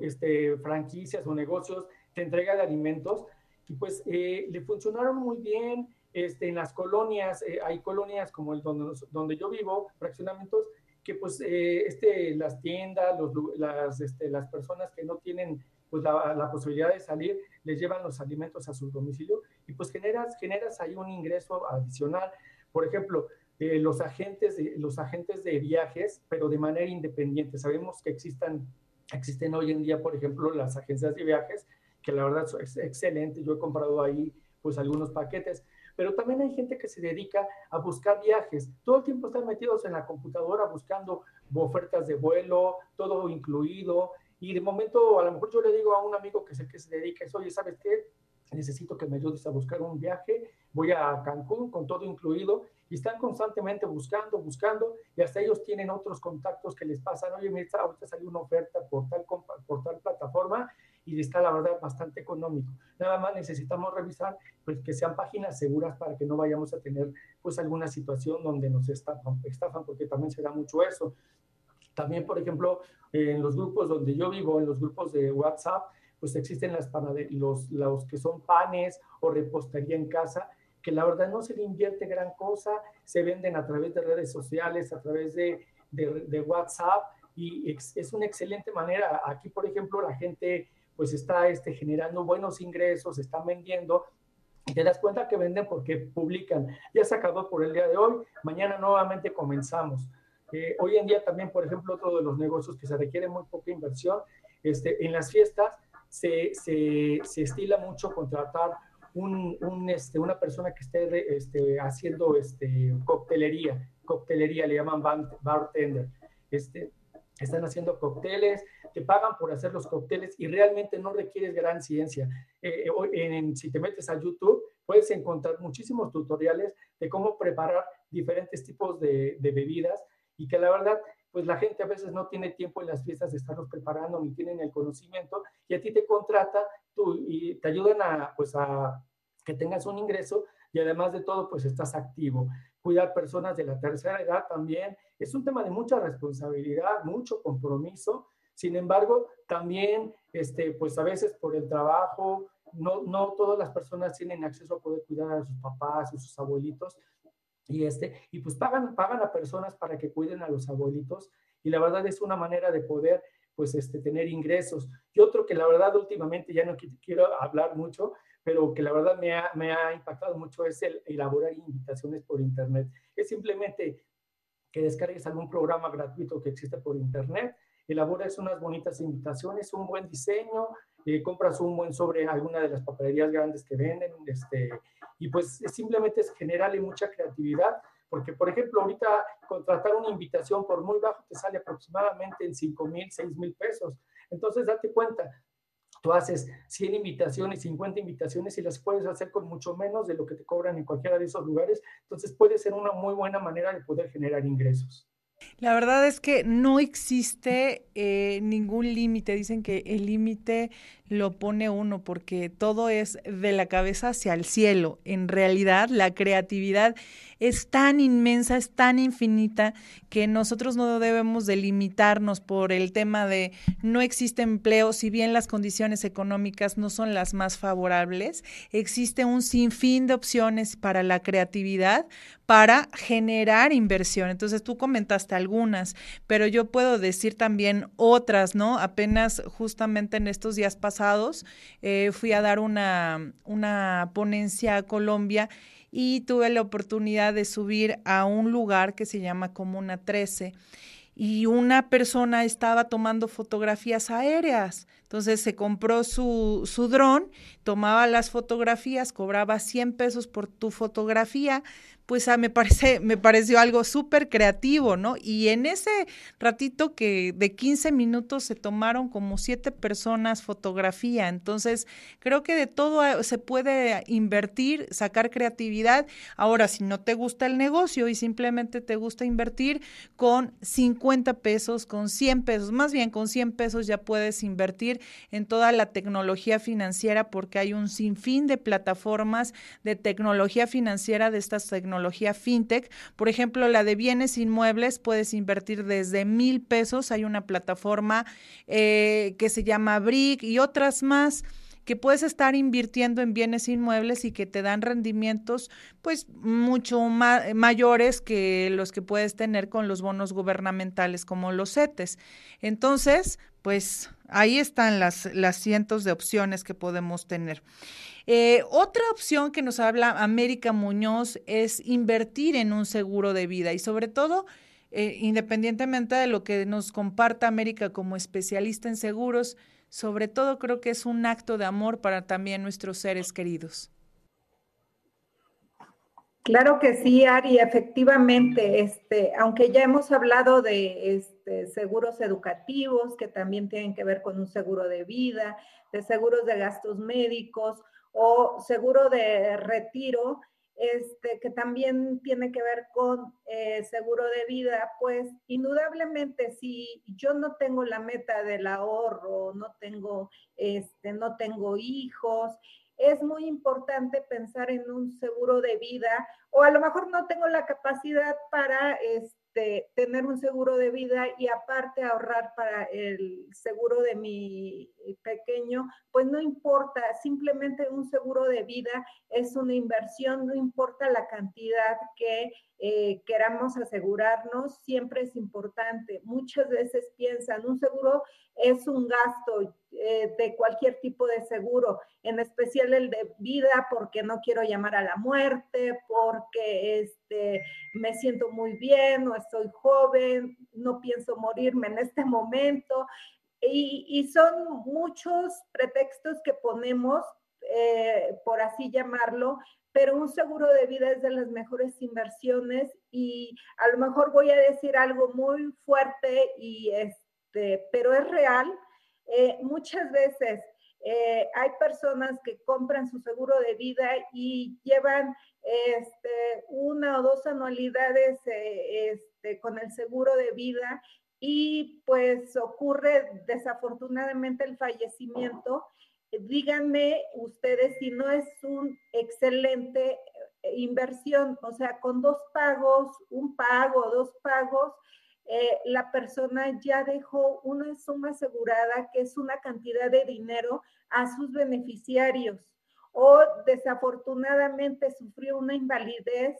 este, franquicias o negocios de entrega de alimentos y pues eh, le funcionaron muy bien. Este, en las colonias, eh, hay colonias como el donde, donde yo vivo, fraccionamientos, que pues este, las tiendas, los, las, este, las personas que no tienen pues la, la, posibilidad de salir, les llevan los alimentos a su domicilio y pues generas, generas ahí un ingreso adicional. Por ejemplo, eh, los, agentes de, los agentes de viajes, pero de manera independiente. Sabemos que existan, existen hoy en día, por ejemplo, las agencias de viajes, que la verdad es excelente. Yo he comprado ahí pues algunos paquetes, pero también hay gente que se dedica a buscar viajes. Todo el tiempo están metidos en la computadora buscando ofertas de vuelo, todo incluido, y de momento, a lo mejor yo le digo a un amigo que sé que se dedica a eso, oye, ¿sabes qué? Necesito que me ayudes a buscar un viaje, voy a Cancún con todo incluido, y están constantemente buscando, buscando, y hasta ellos tienen otros contactos que les pasan, oye, mira, ahorita salió una oferta por tal, por tal plataforma, y está la verdad bastante económico. Nada más necesitamos revisar pues que sean páginas seguras para que no vayamos a tener pues alguna situación donde nos estafan, estafan porque también se da mucho eso. También, por ejemplo, en los grupos donde yo vivo, en los grupos de WhatsApp, pues existen las los, los que son panes o repostería en casa, que la verdad no se le invierte gran cosa, se venden a través de redes sociales, a través de, de, WhatsApp, y es, una excelente manera. Aquí, por ejemplo, la gente pues está este, generando buenos ingresos, están vendiendo, y te das cuenta que venden porque publican. Ya se acabó por el día de hoy, mañana nuevamente comenzamos hoy en día también, por ejemplo, otro de los negocios que se requiere muy poca inversión, este, en las fiestas se, se, se estila mucho contratar un, un, este, una persona que esté este, haciendo este, coctelería, coctelería le llaman bartender. Este, están haciendo cócteles, te pagan por hacer los cócteles y realmente no requieres gran ciencia. Eh, en, si te metes a YouTube, puedes encontrar muchísimos tutoriales de cómo preparar diferentes tipos de, de bebidas y que la verdad, pues la gente a veces no tiene tiempo en las fiestas de estarlos preparando ni tienen el conocimiento y a ti te contrata tú, y te ayudan a, pues a que tengas un ingreso y además de todo, pues estás activo. Cuidar personas de la tercera edad también es un tema de mucha responsabilidad, mucho compromiso. Sin embargo, también, este, pues a veces por el trabajo, no, no todas las personas tienen acceso a poder cuidar a sus papás, a sus abuelitos y este y pues pagan pagan a personas para que cuiden a los abuelitos y la verdad es una manera de poder pues este tener ingresos. Y otro que la verdad últimamente ya no quiero hablar mucho pero que la verdad me ha, me ha impactado mucho es el elaborar invitaciones por internet. Es simplemente que descargues algún programa gratuito que existe por internet elaboras unas bonitas invitaciones un buen diseño eh, compras un buen sobre alguna de las papelerías grandes que venden este y pues simplemente es generarle mucha creatividad, porque por ejemplo ahorita contratar una invitación por muy bajo te sale aproximadamente en 5 mil, 6 mil pesos. Entonces date cuenta, tú haces 100 invitaciones, 50 invitaciones y las puedes hacer con mucho menos de lo que te cobran en cualquiera de esos lugares. Entonces puede ser una muy buena manera de poder generar ingresos. La verdad es que no existe eh, ningún límite. Dicen que el límite lo pone uno porque todo es de la cabeza hacia el cielo. En realidad, la creatividad es tan inmensa, es tan infinita que nosotros no debemos delimitarnos por el tema de no existe empleo, si bien las condiciones económicas no son las más favorables, existe un sinfín de opciones para la creatividad para generar inversión. Entonces tú comentaste algunas, pero yo puedo decir también otras, ¿no? Apenas justamente en estos días pasados eh, fui a dar una, una ponencia a Colombia y tuve la oportunidad de subir a un lugar que se llama Comuna 13 y una persona estaba tomando fotografías aéreas. Entonces se compró su, su dron, tomaba las fotografías, cobraba 100 pesos por tu fotografía, pues ah, me, parece, *laughs* me pareció algo súper creativo, ¿no? Y en ese ratito que de 15 minutos se tomaron como siete personas fotografía, entonces creo que de todo ah, se puede invertir, sacar creatividad. Ahora, si no te gusta el negocio y simplemente te gusta invertir con 50 pesos, con 100 pesos, más bien con 100 pesos ya puedes invertir en toda la tecnología financiera porque hay un sinfín de plataformas de tecnología financiera, de estas tecnología fintech. Por ejemplo, la de bienes inmuebles, puedes invertir desde mil pesos. Hay una plataforma eh, que se llama Brick y otras más que puedes estar invirtiendo en bienes inmuebles y que te dan rendimientos pues mucho mayores que los que puedes tener con los bonos gubernamentales como los CETES. Entonces, pues ahí están las, las cientos de opciones que podemos tener. Eh, otra opción que nos habla América Muñoz es invertir en un seguro de vida y sobre todo, eh, independientemente de lo que nos comparta América como especialista en seguros, sobre todo creo que es un acto de amor para también nuestros seres queridos. Claro que sí, Ari, efectivamente, este, aunque ya hemos hablado de este, seguros educativos que también tienen que ver con un seguro de vida, de seguros de gastos médicos o seguro de retiro, este, que también tiene que ver con eh, seguro de vida, pues indudablemente si yo no tengo la meta del ahorro, no tengo, este, no tengo hijos, es muy importante pensar en un seguro de vida o a lo mejor no tengo la capacidad para este, este, tener un seguro de vida y aparte ahorrar para el seguro de mi pequeño, pues no importa, simplemente un seguro de vida es una inversión, no importa la cantidad que eh, queramos asegurarnos, siempre es importante. Muchas veces piensan, un seguro es un gasto eh, de cualquier tipo de seguro, en especial el de vida, porque no quiero llamar a la muerte, porque este, me siento muy bien o estoy joven, no pienso morirme en este momento. Y, son muchos pretextos que ponemos, eh, por así llamarlo, pero un seguro de vida es de las mejores inversiones y a lo mejor voy a decir algo muy fuerte y este, pero es real. Eh, muchas veces eh, hay personas que compran su seguro de vida y llevan este, una o dos anualidades eh, este, con el seguro de vida y pues ocurre desafortunadamente el fallecimiento díganme ustedes si no es un excelente eh, inversión, o sea, con dos pagos, un pago, dos pagos, eh, la persona ya dejó una suma asegurada que es una cantidad de dinero a sus beneficiarios o desafortunadamente sufrió una invalidez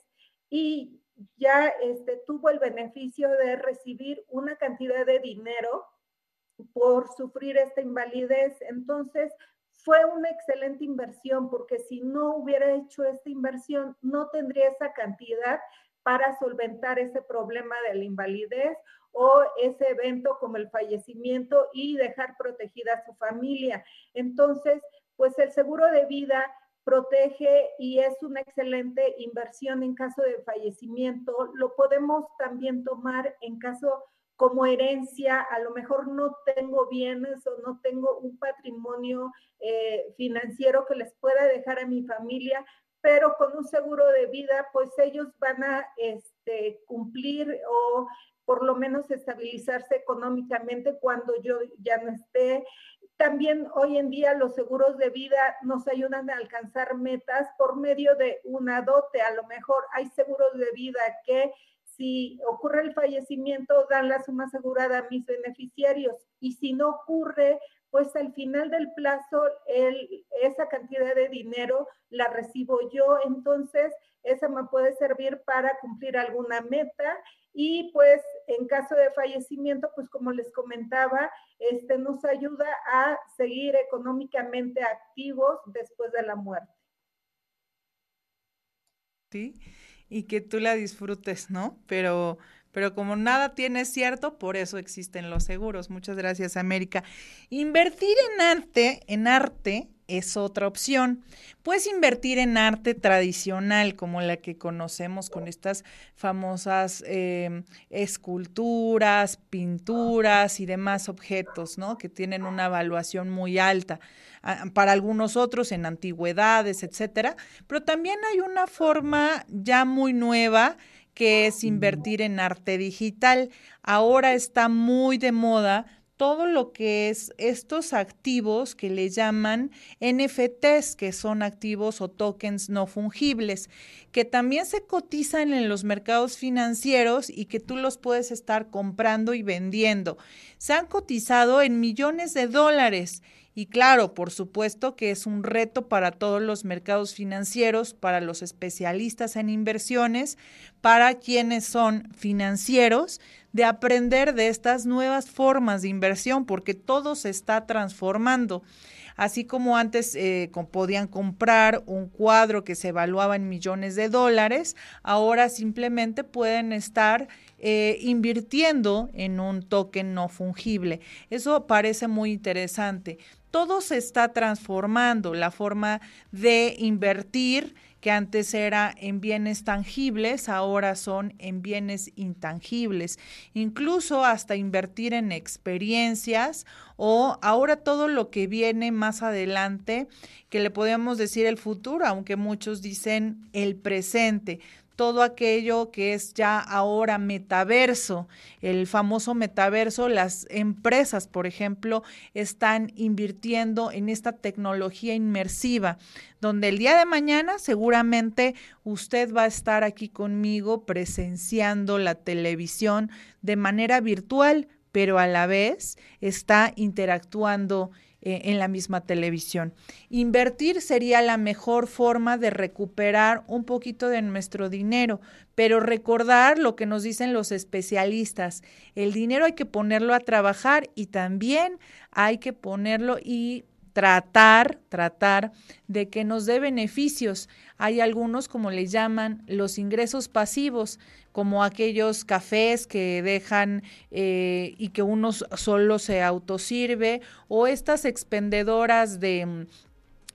y ya este, tuvo el beneficio de recibir una cantidad de dinero por sufrir esta invalidez. Entonces, fue una excelente inversión porque si no hubiera hecho esta inversión, no tendría esa cantidad para solventar ese problema de la invalidez o ese evento como el fallecimiento y dejar protegida a su familia. Entonces, pues el seguro de vida protege y es una excelente inversión en caso de fallecimiento. Lo podemos también tomar en caso como herencia, a lo mejor no tengo bienes o no tengo un patrimonio eh, financiero que les pueda dejar a mi familia, pero con un seguro de vida, pues ellos van a este, cumplir o por lo menos estabilizarse económicamente cuando yo ya no esté. También hoy en día los seguros de vida nos ayudan a alcanzar metas por medio de una dote. A lo mejor hay seguros de vida que si ocurre el fallecimiento, dan la suma asegurada a mis beneficiarios. Y si no ocurre, pues al final del plazo esa cantidad de dinero la recibo yo, entonces esa me puede servir para cumplir alguna meta. Y pues en caso de fallecimiento, pues como les comentaba, este nos ayuda a seguir económicamente activos después de la muerte. Sí y que tú la disfrutes, ¿no? Pero, pero como nada tiene cierto, por eso existen los seguros. Muchas gracias, América. Invertir en arte, en arte, es otra opción. Puedes invertir en arte tradicional, como la que conocemos con estas famosas em, esculturas, pinturas y demás objetos, ¿no? Que tienen una evaluación muy alta. para algunos otros en antigüedades, etcétera. Pero también hay una forma ya muy nueva que es invertir en arte digital. Ahora está muy de moda todo lo que es estos activos que le llaman NFTs, que son activos o tokens no fungibles, que también se cotizan en los mercados financieros y que tú los puedes estar comprando y vendiendo. Se han cotizado en millones de dólares y claro, por supuesto que es un reto para todos los mercados financieros, para los especialistas en inversiones, para quienes son financieros, de aprender de estas nuevas formas de inversión, porque todo se está transformando. Así como antes eh, podían comprar un cuadro que se evaluaba en millones de dólares, ahora simplemente pueden estar eh, invirtiendo en un token no fungible. Eso parece muy interesante todo se está transformando, la forma de invertir que antes era en bienes tangibles, ahora son en bienes intangibles, incluso hasta invertir en experiencias o ahora todo lo que viene más adelante, que le podemos decir el futuro, aunque muchos dicen el presente todo aquello que es ya ahora metaverso, el famoso metaverso, las empresas, por ejemplo, están invirtiendo en esta tecnología inmersiva, donde el día de mañana seguramente usted va a estar aquí conmigo presenciando la televisión de manera virtual, pero a la vez está interactuando eh, en la misma televisión. Invertir sería la mejor forma de recuperar un poquito de nuestro dinero, pero recordar lo que nos dicen los especialistas, el dinero hay que ponerlo a trabajar y también hay que ponerlo y tratar, tratar de que nos dé beneficios. Hay algunos, como le llaman, los ingresos pasivos, como aquellos cafés que dejan eh, y que uno solo se autosirve, o estas expendedoras de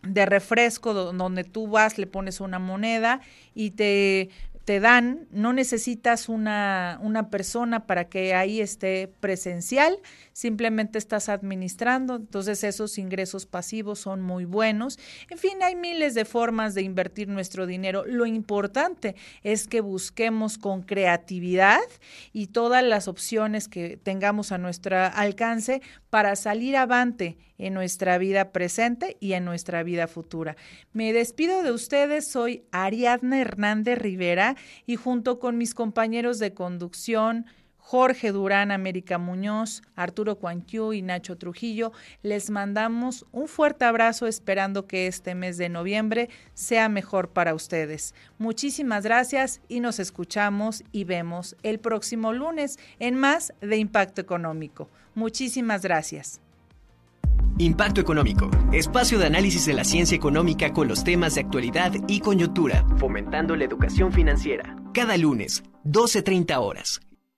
de refresco donde tú vas, le pones una moneda y te te dan, no necesitas una, una, persona para que ahí esté presencial, simplemente estás administrando, entonces esos ingresos pasivos son muy buenos. En fin, hay miles de formas de invertir nuestro dinero. Lo importante es que busquemos con creatividad y todas las opciones que tengamos a nuestro alcance para salir avante en nuestra vida presente y en nuestra vida futura. Me despido de ustedes, soy Ariadna Hernández Rivera y junto con mis compañeros de conducción, Jorge Durán, América Muñoz, Arturo Cuanquiu y Nacho Trujillo, les mandamos un fuerte abrazo esperando que este mes de noviembre sea mejor para ustedes. Muchísimas gracias y nos escuchamos y vemos el próximo lunes en más de Impacto Económico. Muchísimas gracias. Impacto Económico, espacio de análisis de la ciencia económica con los temas de actualidad y coyuntura, fomentando la educación financiera. Cada lunes, 12.30 horas.